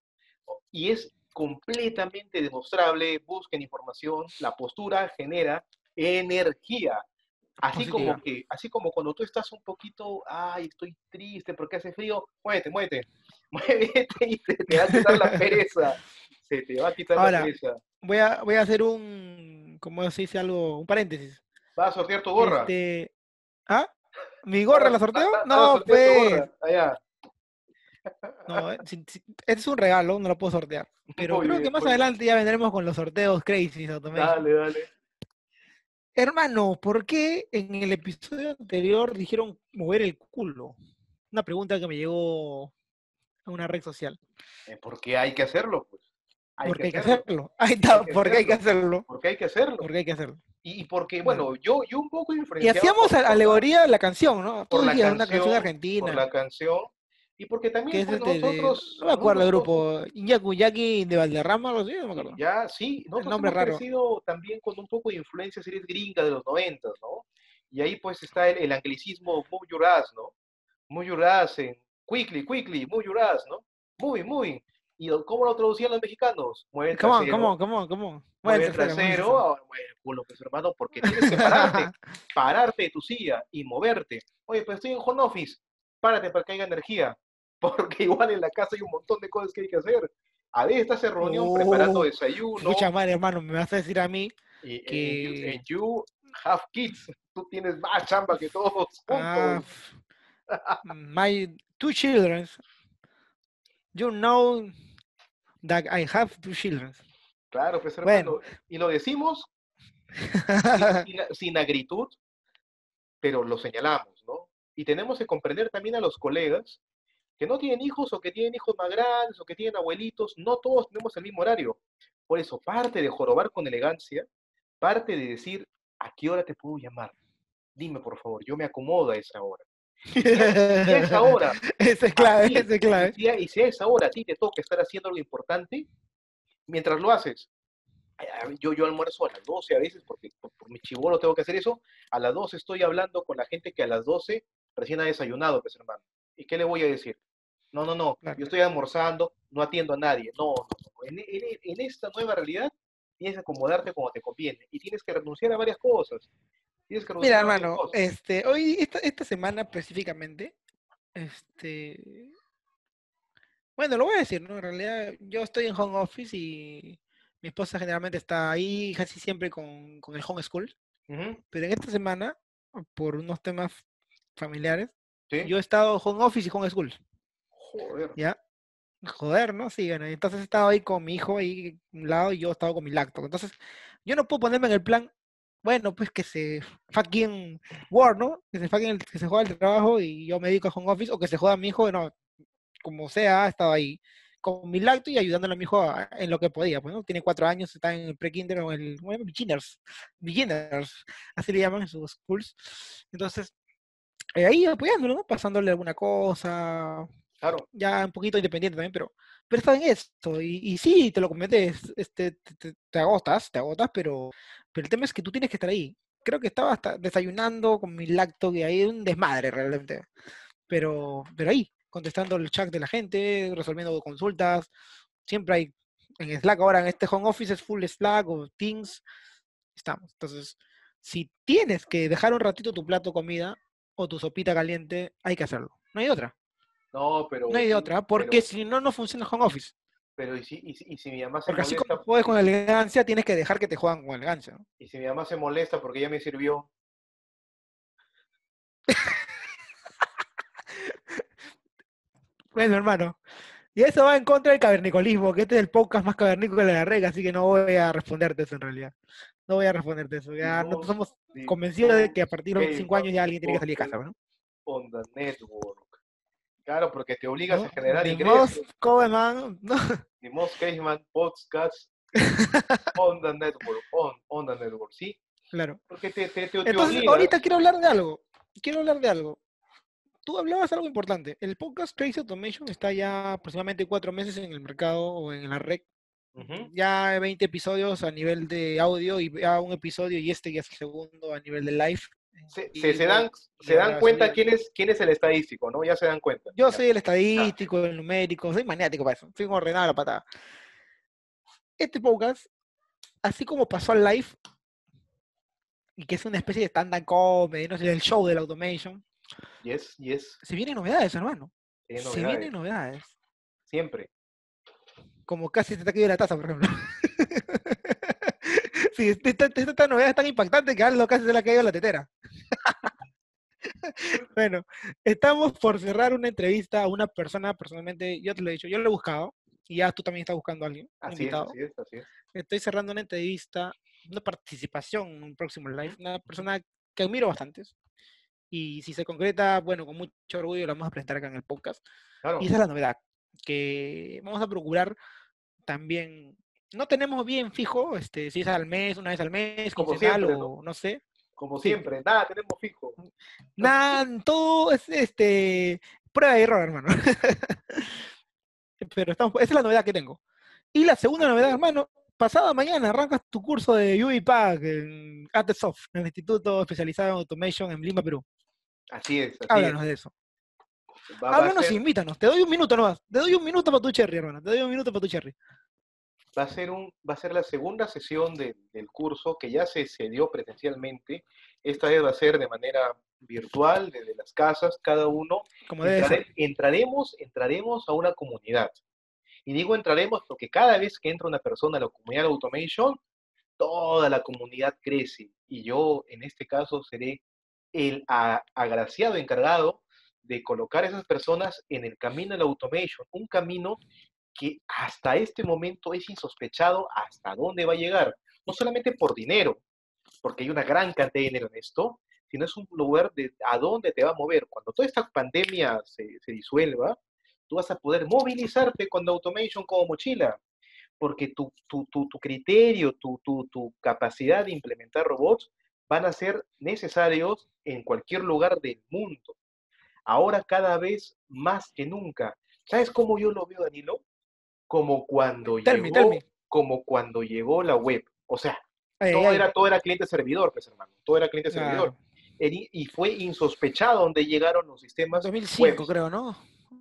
A: Y es completamente demostrable, busquen información, la postura genera energía. Así
B: Positiva.
A: como que, así como cuando tú estás un poquito, ay, estoy triste porque hace frío, muévete, muévete, muévete y se te va a quitar la pereza. Se te va a quitar
B: Ahora,
A: la pereza.
B: Voy a, voy a hacer un, como se dice algo, un paréntesis.
A: ¿Vas a sortear tu gorra?
B: Este, ¿Ah? ¿Mi gorra la
A: ¿Vas a-
B: sorteo? No, pues.
A: Allá.
B: No, eh, si- si- este es un regalo, no lo puedo sortear. Pero
A: Muy
B: creo
A: bien,
B: que más adelante ya vendremos con los sorteos crazy.
A: Dale, dale.
B: Hermano, ¿por qué en el episodio anterior dijeron mover el culo? Una pregunta que me llegó a una red social.
A: Porque hay que hacerlo, pues. Hay
B: ¿Por qué hay que
A: hacerlo?
B: Ahí está,
A: que
B: ¿por qué hay que hacerlo?
A: Porque hay que hacerlo.
B: ¿Por qué hay que hacerlo?
A: Y, y porque,
B: Bueno.
A: yo, yo un poco
B: Y
A: influenciado
B: hacíamos
A: por- por
B: a-
A: la-
B: alegoría la canción, ¿no?
A: Por la
B: decías una canción
A: canción,
B: argentina.
A: por la canción, y porque
B: que
A: también
B: es
A: pues,
B: este de-
A: nosotros...
B: no me acuerdo el grupo, Inyaku Yaki de Valderrama, algo así, no me acuerdo.
A: Ya, sí, nosotros
B: nombre
A: hemos
B: raro.
A: crecido también con un poco de influencia series gringas de los noventas, ¿no? Y ahí pues está el, el anglicismo your ass, ¿no? Your ass en quickly, quickly, your ass, ¿no? Muy, muy. ¿Y cómo lo traducían los mexicanos? Mueve el
B: Come on,
A: trasero.
B: come on, come on, come on.
A: Mueve el trasero, ahora mueve el culo, pues hermano, porque tienes que pararte, pararte de tu silla y moverte. Oye, pues estoy en home office, párate para que haya energía, porque igual en la casa hay un montón de cosas que hay que hacer. A veces estás en reunión preparando
B: Oh,
A: desayuno,
B: Escucha mal, hermano, me vas a decir a mí.
A: y en
B: que-
A: you, en you have kids, tú tienes más chamba que todos juntos.
B: Ah, my two children. You know that I have two children.
A: Claro, pues
B: bueno.
A: hermano, y lo decimos sin, sin- sin agritud, pero lo señalamos, ¿no? Y tenemos que comprender también a los colegas que no tienen hijos o que tienen hijos más grandes o que tienen abuelitos, no todos tenemos el mismo horario. Por eso, parte de jorobar con elegancia, parte de decir, ¿a qué hora te puedo llamar? Dime, por favor, yo me acomodo a esa hora. Si a esa hora,
B: Ese es clave, ese es clave.
A: y si a- y si a esa ti te toca estar haciendo algo importante, mientras lo haces, yo, yo almuerzo a las 12 a veces, porque por, por mi chivolo tengo que hacer eso, a las 12 estoy hablando con la gente que a las 12 recién ha desayunado, pues hermano. ¿Y qué le voy a decir? No, no, no,
B: Claro.
A: yo estoy almorzando, no atiendo a nadie. No, no, no. En, en- en esta nueva realidad tienes que acomodarte como te conviene y tienes que renunciar a varias cosas. Tienes que
B: Mira, hermano, este, hoy, esta, esta semana específicamente, este, bueno, lo voy a decir, ¿no? En realidad, yo estoy en home office y mi esposa generalmente está ahí casi siempre con, con el homeschool,
A: Ujú,
B: pero en esta semana, por unos temas familiares,
A: ¿sí?
B: yo he estado home office y homeschool,
A: Joder.
B: ¿ya? Joder, ¿no? Sí, bueno, entonces he estado ahí con mi hijo ahí a un lado y yo he estado con mi lacto. Entonces, yo no puedo ponerme en el plan, bueno, pues que se fucking war, ¿no? Que se fucking, que se juega el trabajo y yo me dedico a home office o que se joda a mi hijo, no, como sea, ha estado ahí con mi lacto y ayudándole a mi hijo a- en lo que podía, pues, ¿no? Tiene cuatro años, está en el pre-kinder o el, bueno, beginners, beginners, así le llaman en sus schools. Entonces, eh, ahí apoyándolo, ¿no? Pasándole alguna cosa,
A: Claro.
B: ya un poquito independiente también, pero, pero está en esto. Y, y sí, te lo cometes, este, te, te- te agotas, te agotas, pero, pero el tema es que tú tienes que estar ahí. Creo que estaba hasta desayunando con mi lacto, que ahí un desmadre realmente. Pero, pero ahí, contestando el chat de la gente, resolviendo consultas. Siempre hay en Slack ahora, en este home office es full Slack o Teams. Estamos. Entonces, si tienes que dejar un ratito tu plato de comida o tu sopita caliente, hay que hacerlo. No hay otra.
A: No, pero.
B: No hay de otra, porque
A: pero-
B: si no, no funciona el home office.
A: Pero y si, y si, y si mi mamá se
B: Porque así
A: molesta,
B: como puedes con elegancia, tienes que dejar que te juegan con elegancia. ¿no?
A: y si mi mamá se molesta porque ella me sirvió,
B: Bueno, hermano. Y eso va en contra del cavernicolismo, que este es el podcast más cavernícola de la rega, así que no voy a responderte eso en realidad. No voy a responderte eso. Ya no somos convencidos de que a partir de los
A: ok,
B: 5 años ya alguien tiene que salir de casa, ¿no?
A: on the network. Claro, porque te obligas
B: ¿No?
A: a generar ingresos.
B: most common, ¿no?
A: Ni Moss Caveman Podcast on the network, on, on the network, ¿sí?
B: Claro.
A: Porque te, te, te,
B: Entonces, ahorita quiero hablar de algo. Quiero hablar de algo. Tú hablabas algo importante. El podcast Crazy Automation está ya aproximadamente cuatro meses en el mercado o en la red.
A: Ujú.
B: Ya 20 episodios a nivel de audio y ya un episodio y este ya es el segundo a nivel de live.
A: Se, se, se dan, se dan cuenta quién es, quién es el estadístico, ¿no? Ya se dan cuenta.
B: Yo soy el estadístico, el numérico, soy maniático para eso. Soy un ordenado a la patada. Este podcast, así como pasó al live, y que es una especie de stand-up comedy, no sé, el show del automation,
A: Yes, yes.
B: se vienen novedades, hermano. Se
A: novedades.
B: vienen novedades.
A: Siempre.
B: Como casi se te ha caído la taza, por ejemplo. sí, esta, esta, novedad es tan impactante que a Aldo casi se le ha caído la tetera. bueno, estamos por cerrar una entrevista a una persona, personalmente, yo te lo he dicho, yo lo he buscado, y ya tú también estás buscando a alguien,
A: Así es, así es, así es.
B: Estoy cerrando una entrevista, una participación en un próximo live, una persona que admiro bastante. Y si se concreta, bueno, con mucho orgullo la vamos a presentar acá en el podcast.
A: Claro.
B: Y esa es la novedad, que vamos a procurar también, no tenemos bien fijo este, si es al mes, una vez al mes,
A: Como siempre,
B: o no sé.
A: Como
B: sí.
A: siempre, nada tenemos fijo.
B: Nada, todo es este, prueba y error, hermano. Pero estamos, esa es la novedad que tengo. Y la segunda novedad, hermano, pasado mañana arrancas tu curso de UiPath en ATSoft, en el Instituto Especializado en Automation en Lima, Perú.
A: Así es, así
B: Háblanos de eso.
A: es. Va,
B: Háblanos
A: ser-
B: invítanos. Te doy un minuto nomás. Te doy un minuto para tu cherry, hermano. Te doy un minuto para tu cherry.
A: Va a ser un va a ser la segunda sesión de- del curso que ya se, se dio presencialmente. Esta vez va a ser de manera virtual, desde las casas, cada uno.
B: Como.
A: Entrare- entraremos, entraremos a una comunidad. Y digo entraremos porque cada vez que entra una persona a la comunidad de Automation, toda la comunidad crece. Y yo, en este caso, seré el agraciado encargado de colocar a esas personas en el camino del Automation, un camino que hasta este momento es insospechado hasta dónde va a llegar. No solamente por dinero, porque hay una gran cantidad de dinero en esto, sino es un lugar de a dónde te va a mover. Cuando toda esta pandemia se, se disuelva, tú vas a poder movilizarte con Automation como mochila, porque tu, tu, tu, tu criterio, tu capacidad de implementar robots van a ser necesarios en cualquier lugar del mundo. ahora cada vez más que nunca. ¿Sabes cómo yo lo veo, Danilo? Como cuando
B: Tell
A: llegó,
B: me.
A: como cuando llegó la web. O sea,
B: Ay,
A: todo
B: ay,
A: era, todo era cliente servidor, pues hermano. Todo era cliente
B: claro.
A: servidor. Y fue insospechado donde llegaron los sistemas
B: 2005
A: web.
B: creo, ¿no?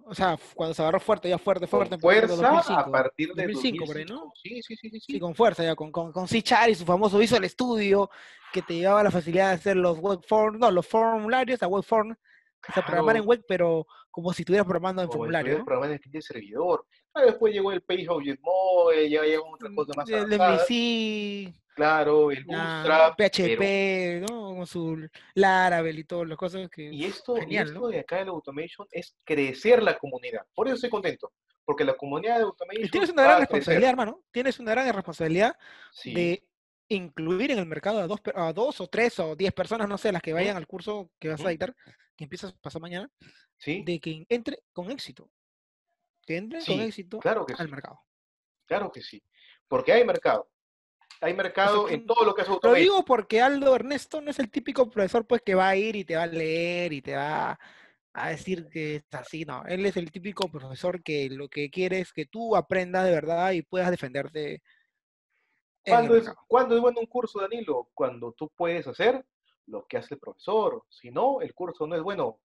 B: O sea, cuando se agarró fuerte, ya fuerte,
A: con
B: fuerte. empezó
A: fuerza a
B: 2005.
A: partir de
B: 2005 por ahí,
A: 2005.
B: ¿no?
A: Sí, sí, sí, sí, sí.
B: Con fuerza, ya, con, con, con C y su famoso Visual Studio, que te llevaba la facilidad de hacer los web form, no, los formularios a web form, o sea, programar en
A: Claro.
B: web, pero como si estuvieras programando en
A: como
B: formulario,
A: el
B: ¿no?
A: programa de cliente servidor. Ah, después llegó el Page Object Mobile, ya llegó otra cosa más
B: Mm, El
A: avanzada.
B: MVC,
A: Claro, el Bootstrap. pero-
B: PHP, ¿no? Con su Laravel y todas las cosas que
A: Y esto, y
B: genial,
A: esto
B: ¿no?
A: de acá de la Automation es crecer la comunidad. Por eso estoy contento. Porque la comunidad de Automation
B: Y tienes una gran
A: a crecer.
B: responsabilidad, hermano. Tienes una gran responsabilidad
A: Sí,
B: de incluir en el mercado a dos, a dos o tres o diez personas, no sé, las que vayan al curso que vas a dictar, que empiezas pasado mañana,
A: sí,
B: de que entre con éxito. Que entren con éxito
A: claro que
B: al
A: sí.
B: mercado.
A: claro que sí. Porque hay mercado. Hay mercado en todo lo que es
B: Lo
A: Automation.
B: digo porque Aldo Ernesto no es el típico profesor pues que va a ir y te va a leer y te va a decir que es así, no. Él es el típico profesor que lo que quiere es que tú aprendas de verdad y puedas defenderte
A: ¿Cuándo es,
B: mercado.
A: ¿Cuándo es bueno un curso, Danilo? Cuando tú puedes hacer lo que hace el profesor. Si no, el curso no es bueno.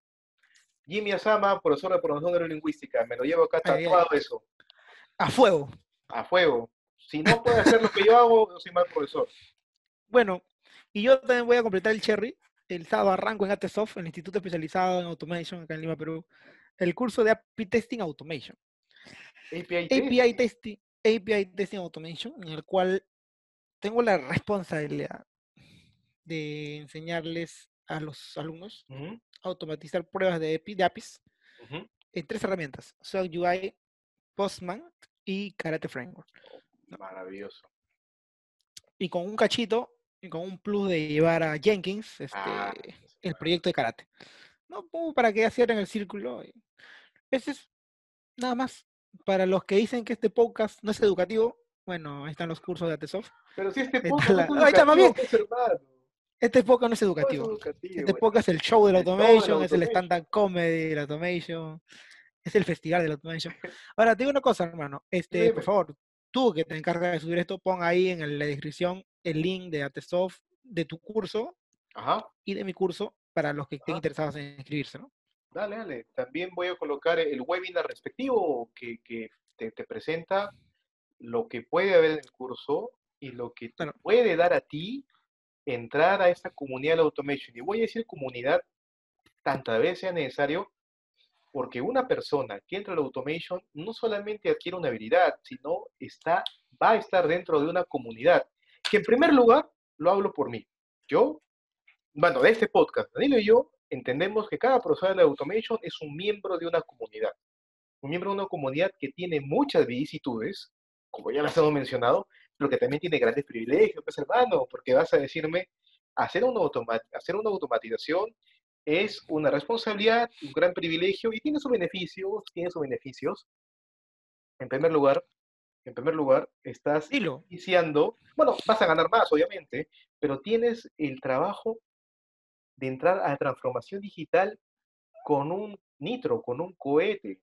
A: Jimmy Asama, profesor de programación neurolingüística, me lo llevo acá tatuado eso,
B: A fuego.
A: a fuego. Si no puede hacer lo que yo hago, yo soy mal profesor.
B: Bueno, y yo también voy a completar el cherry. El sábado arranco en ATSoft, el Instituto Especializado en Automation acá en Lima, Perú, el curso de API Testing Automation.
A: API.
B: API Testing, API Testing Automation, en el cual tengo la responsabilidad de enseñarles a los alumnos a automatizar pruebas de, de APIs en tres herramientas, SOAP UI, Postman y Karate Framework.
A: Maravilloso.
B: Y con un cachito y con un plus de llevar a Jenkins este,
A: Ah,
B: el proyecto de karate. ¿no? Para que ya cierren el círculo. Ese es nada más. Para los que dicen que este podcast no es educativo, bueno, ahí están los cursos de ATSoft.
A: Pero si este podcast
B: Ahí está, más bien.
A: Educativo.
B: Este podcast no es
A: No es
B: educativo.
A: educativo,
B: Este podcast es el show del
A: El
B: automation, es el stand-up comedy del automation, es el festival del automation. Ahora, te digo una cosa, hermano. Este, por favor, tú que te encargas de subir esto, pon ahí en la descripción el link de ATSoft, de tu curso
A: Ajá,
B: y de mi curso para los que estén
A: Ajá.
B: interesados en inscribirse, ¿no?
A: dale, dale. También voy a colocar el webinar respectivo que, que te, te presenta lo que puede haber en el curso y lo que te
B: Claro.
A: puede dar a ti entrar a esta comunidad de automation. Y voy a decir comunidad tantas veces sea necesario, porque una persona que entra al automation no solamente adquiere una habilidad, sino está, va a estar dentro de una comunidad. Que en primer lugar, lo hablo por mí. Yo, bueno, de este podcast, Danilo y yo entendemos que cada profesor de automation es un miembro de una comunidad. Un miembro de una comunidad que tiene muchas vicisitudes, como ya las hemos mencionado, pero que también tiene grandes privilegios, pues hermano, porque vas a decirme, hacer una, hacer una automatización es una responsabilidad, un gran privilegio y tiene sus beneficios, tiene sus beneficios. En primer lugar, en primer lugar, estás
B: Dilo.
A: iniciando, bueno, vas a ganar más, obviamente, pero tienes el trabajo de entrar a la transformación digital con un nitro, con un cohete,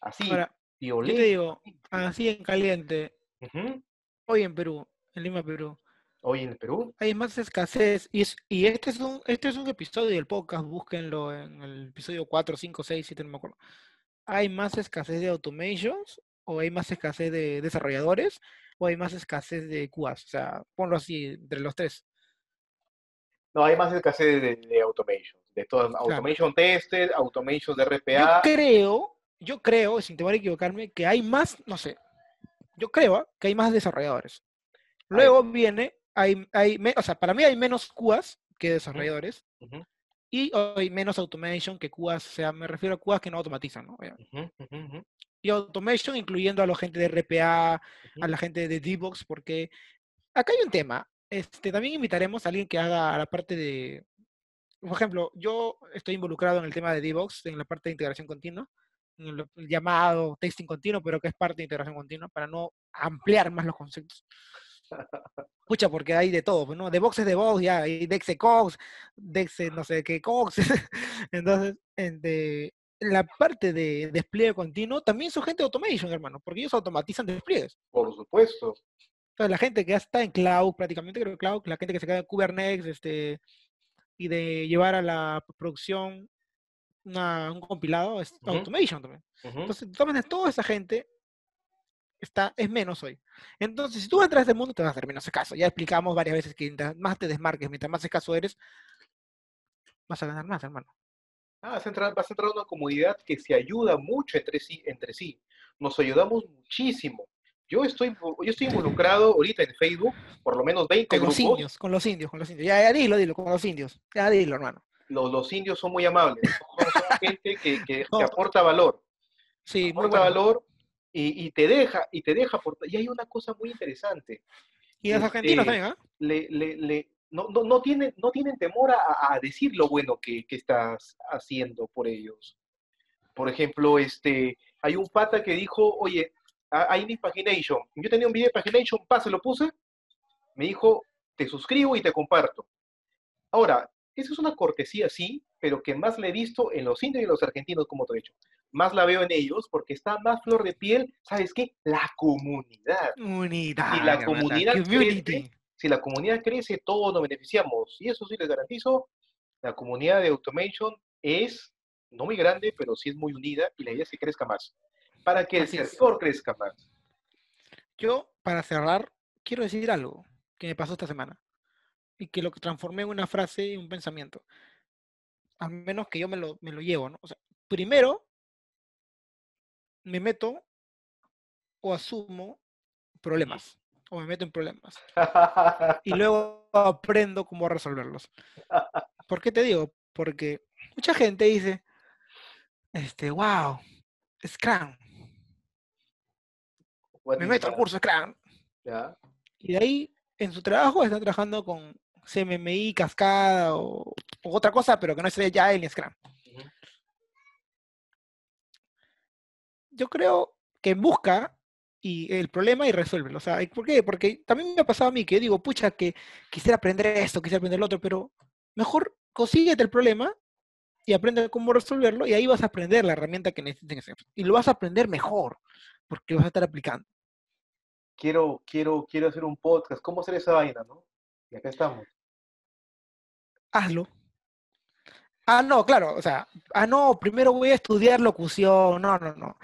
A: así,
B: Ahora, yo te
A: violento.
B: digo, así en caliente,
A: Ujú.
B: Hoy en Perú, en Lima, Perú,
A: Hoy en Perú,
B: hay más escasez. Y, es, y este, es un, este es un episodio del podcast, búsquenlo en el episodio 4, 5, 6, 7, no me acuerdo. ¿Hay más escasez de automations? ¿O hay más escasez de desarrolladores? ¿O hay más escasez de QAs? O sea, ponlo así, entre los tres.
A: no hay más escasez de, de automation, de todas, automation tested, automation de
B: Yo
A: RPA,
B: creo, yo creo, sin temor a equivocarme, que hay más, no sé, yo creo que hay más desarrolladores. Luego viene, hay, hay, me- o sea, para mí hay menos QAs que desarrolladores
A: Ujú,
B: y hay menos automation que QAs, o sea, me refiero a QAs que no automatizan, ¿no? Ya.
A: ujú, ujú, ujú,
B: Y automation incluyendo a la gente de RPA, a la gente de DevOps, porque acá hay un tema. Este, también invitaremos a alguien que haga la parte de, por ejemplo, yo estoy involucrado en el tema de DevOps, en la parte de integración continua, el, llamado testing continuo, pero que es parte de integración continua, para no ampliar más los conceptos. Escucha, porque hay de todo, ¿no? DevOps es DevOps, ya, hay DexeCox, Dexe no sé qué Cox, Entonces, en de- la parte de despliegue continuo también son gente de automation, hermano, porque ellos automatizan despliegues.
A: Por supuesto.
B: Entonces, la gente que ya está en cloud, prácticamente creo que cloud, la gente que se queda en Kubernetes, este, y de llevar a la producción una- un compilado, es
A: Ujú.
B: automation también.
A: Ujú.
B: Entonces, de todas maneras, toda esa gente está, es menos hoy. Entonces, si tú entras a este mundo, te vas a hacer menos escaso. Ya explicamos varias veces que mientras más te desmarques, mientras más escaso eres, vas a ganar más, hermano.
A: Ah, vas a entrar, vas a entrar a una comunidad que se ayuda mucho entre sí, entre sí. Nos ayudamos muchísimo. Yo estoy, yo estoy involucrado ahorita en Facebook, por lo menos 20
B: Con los
A: grupos.
B: indios, con los indios, con los indios. Ya, ya dilo, dilo, con los indios. Ya dilo, hermano.
A: Los, los indios son muy amables. Son, son gente que, que- aporta valor.
B: Sí, muy bueno.
A: valor y, y te deja, y te deja aportar. Y hay una cosa muy interesante.
B: Y los argentinos
A: este,
B: también, ¿ah?
A: le, le- le- no, no, no, tienen, no tienen temor a, a decir lo bueno que, que estás haciendo por ellos. Por ejemplo, este, hay un pata que dijo, oye, hay una Pagination. Yo tenía un video de Pagination, pa, se lo puse. Me dijo, te suscribo y te comparto. Ahora, esa es una cortesía, sí, pero que más la he visto en los indios y en los argentinos, como te he dicho. Más la veo en ellos porque está más flor de piel, ¿sabes qué? La comunidad.
B: Unidad.
A: Y la comunidad crece, si la comunidad crece, todos nos beneficiamos. Y eso sí les garantizo, la comunidad de Automation es no muy grande, pero sí es muy unida y la idea es que crezca más. Para que el sector crezca más.
B: Yo, para cerrar, quiero decir algo que me pasó esta semana y que lo transformé en una frase y un pensamiento. Al menos que yo me lo, me lo llevo, ¿no? O sea, primero me meto o asumo problemas o me meto en problemas y luego aprendo cómo resolverlos. ¿Por qué te digo? Porque mucha gente dice, este, wow, Scrum, me meto al curso Scrum. Y de ahí, en su trabajo, están trabajando con CMMI, Cascada o, o otra cosa, pero que no sea Agile ni Scrum. Yo creo que busca y el problema y resuélvelo. O sea, ¿y ¿por qué? Porque también me ha pasado a mí que yo digo, pucha, que quisiera aprender esto, quisiera aprender lo otro, pero mejor consíguete el problema y aprende cómo resolverlo y ahí vas a aprender la herramienta que necesites. Y lo vas a aprender mejor, porque vas a estar aplicando.
A: Quiero, quiero, quiero hacer un podcast. ¿Cómo hacer esa vaina, no? Y acá estamos.
B: Hazlo. Ah, no, claro, o sea, ah, no, primero voy a estudiar locución, no, no, no.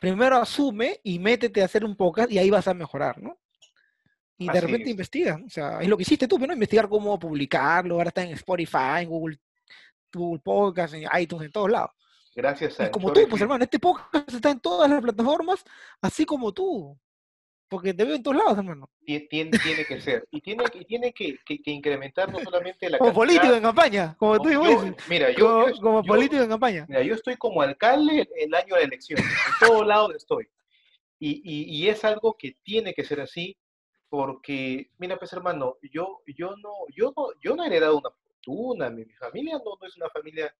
B: Primero asume y métete a hacer un podcast y ahí vas a mejorar, ¿no? Y de repente
A: es.
B: investiga, o sea, es lo que hiciste tú, ¿no? Investigar cómo publicarlo, ahora está en Spotify, en Google, Google Podcast, en iTunes, en todos lados.
A: Gracias a
B: Y como tú, pues hermano, este podcast está en todas las plataformas, así como tú. Porque te veo en todos lados, hermano.
A: Tie- Tiene, tiene que ser. Y tiene, y tiene que, que- que incrementar no solamente la
B: Como
A: cantidad-
B: político en campaña, como tú
A: Yo-
B: mismo dices.
A: mira, yo,
B: Como,
A: yo-
B: como político en campaña.
A: Mira, yo estoy como alcalde el año de la elección, en todo lado estoy. Y, y- y es algo que tiene que ser así, porque, mira, pues hermano, yo, yo, no, yo, no, yo no he heredado una fortuna, mi, mi familia no, no es una familia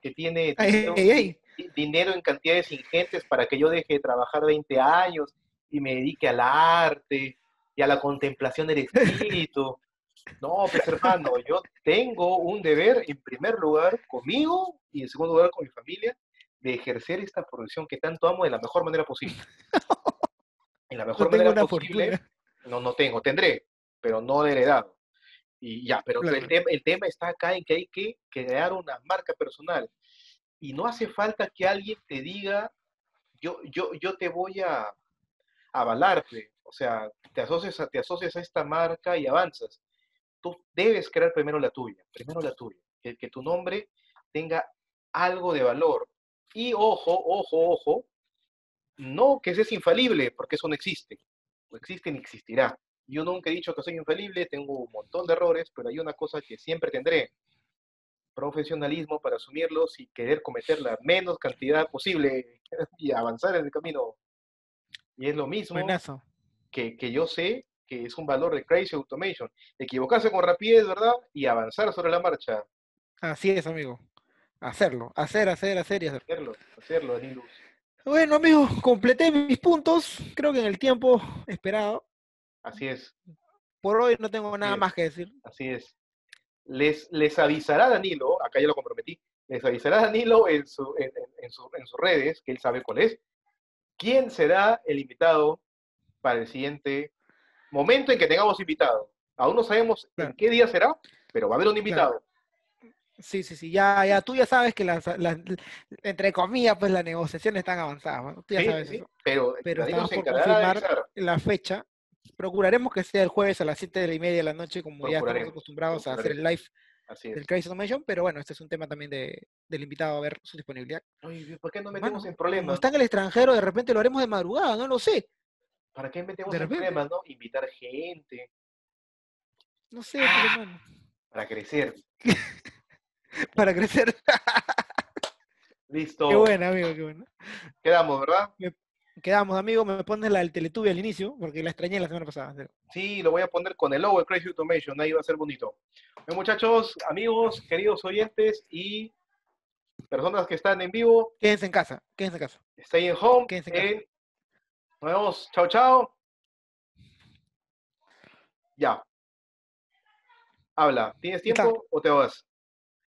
A: que tiene dinero, di- dinero en cantidades ingentes para que yo deje de trabajar 20 años y me dedique al arte y a la contemplación del espíritu. No, pues hermano, yo tengo un deber en primer lugar conmigo y en segundo lugar con mi familia de ejercer esta profesión que tanto amo de la mejor manera posible. En la mejor
B: No tengo
A: manera
B: una
A: posible,
B: fortuna.
A: no, no tengo, tendré, pero no de heredado. Y ya, pero el,
B: Claro.
A: tema, el tema está acá en que hay que crear una marca personal. Y no hace falta que alguien te diga, yo, yo, yo te voy a avalarte. O sea, te asocias, a, te asocias a esta marca y avanzas. Tú debes crear primero la tuya, primero la tuya. Que, que tu nombre tenga algo de valor. Y ojo, ojo, ojo, no que seas infalible, porque eso no existe. No existe ni existirá. Yo nunca he dicho que soy infalible, tengo un montón de errores, pero hay una cosa que siempre tendré. Profesionalismo para asumirlos y querer cometer la menos cantidad posible y avanzar en el camino. Y es lo mismo
B: Buenazo.
A: que, que yo sé que es un valor de Crazy Automation. Equivocarse con rapidez, ¿verdad? Y avanzar sobre la marcha.
B: Así es, amigo. Hacerlo, hacer, hacer, hacer y hacer.
A: Hacerlo, hacerlo, Danilus.
B: Bueno, amigo, completé mis puntos. Creo que en el tiempo esperado.
A: Así es.
B: Por hoy no tengo nada más que decir.
A: Así es. Les, les avisará Danilo, acá ya lo comprometí, Les avisará Danilo en, su, en, en- en su- en sus redes, que él sabe cuál es. ¿Quién será el invitado para el siguiente momento en que tengamos invitado? Aún no sabemos
B: Claro.
A: en qué día será, pero va a haber un invitado.
B: Sí, sí, sí, ya, ya, tú ya sabes que las, las- entre comillas, pues las negociaciones están avanzadas, ¿no? Tú ya
A: Sí,
B: sabes
A: sí,
B: eso.
A: pero,
B: Pero estamos por confirmar la fecha. Procuraremos que sea el jueves a las 7 de la y media de la noche, como ya estamos acostumbrados a hacer el live
A: Así es.
B: del Crisis Automation, pero bueno, este es un tema también de, del invitado a ver su disponibilidad.
A: Oye, ¿por qué no
B: Mano,
A: metemos en
B: Como
A: problemas?
B: está en el extranjero, de repente lo haremos de madrugada, no lo sé.
A: ¿Para qué metemos
B: de
A: en
B: repente.
A: problemas, no? Invitar gente
B: No sé, pues, hermano.
A: para crecer.
B: Para crecer.
A: Listo.
B: Qué bueno, amigo, qué bueno.
A: Quedamos, ¿verdad?
B: Quedamos, amigo, me pones la del Teletubby al inicio, porque la extrañé la semana pasada.
A: Sí, lo voy a poner con el logo de Crazy Automation, ahí va a ser bonito. Bueno, muchachos, amigos, queridos oyentes y personas que están en vivo,
B: Quédense en casa, quédense en casa.
A: stay in home.
B: Quédense en casa.
A: en- Nos vemos. Chao, chao. Ya. Habla. ¿Tienes tiempo o te vas?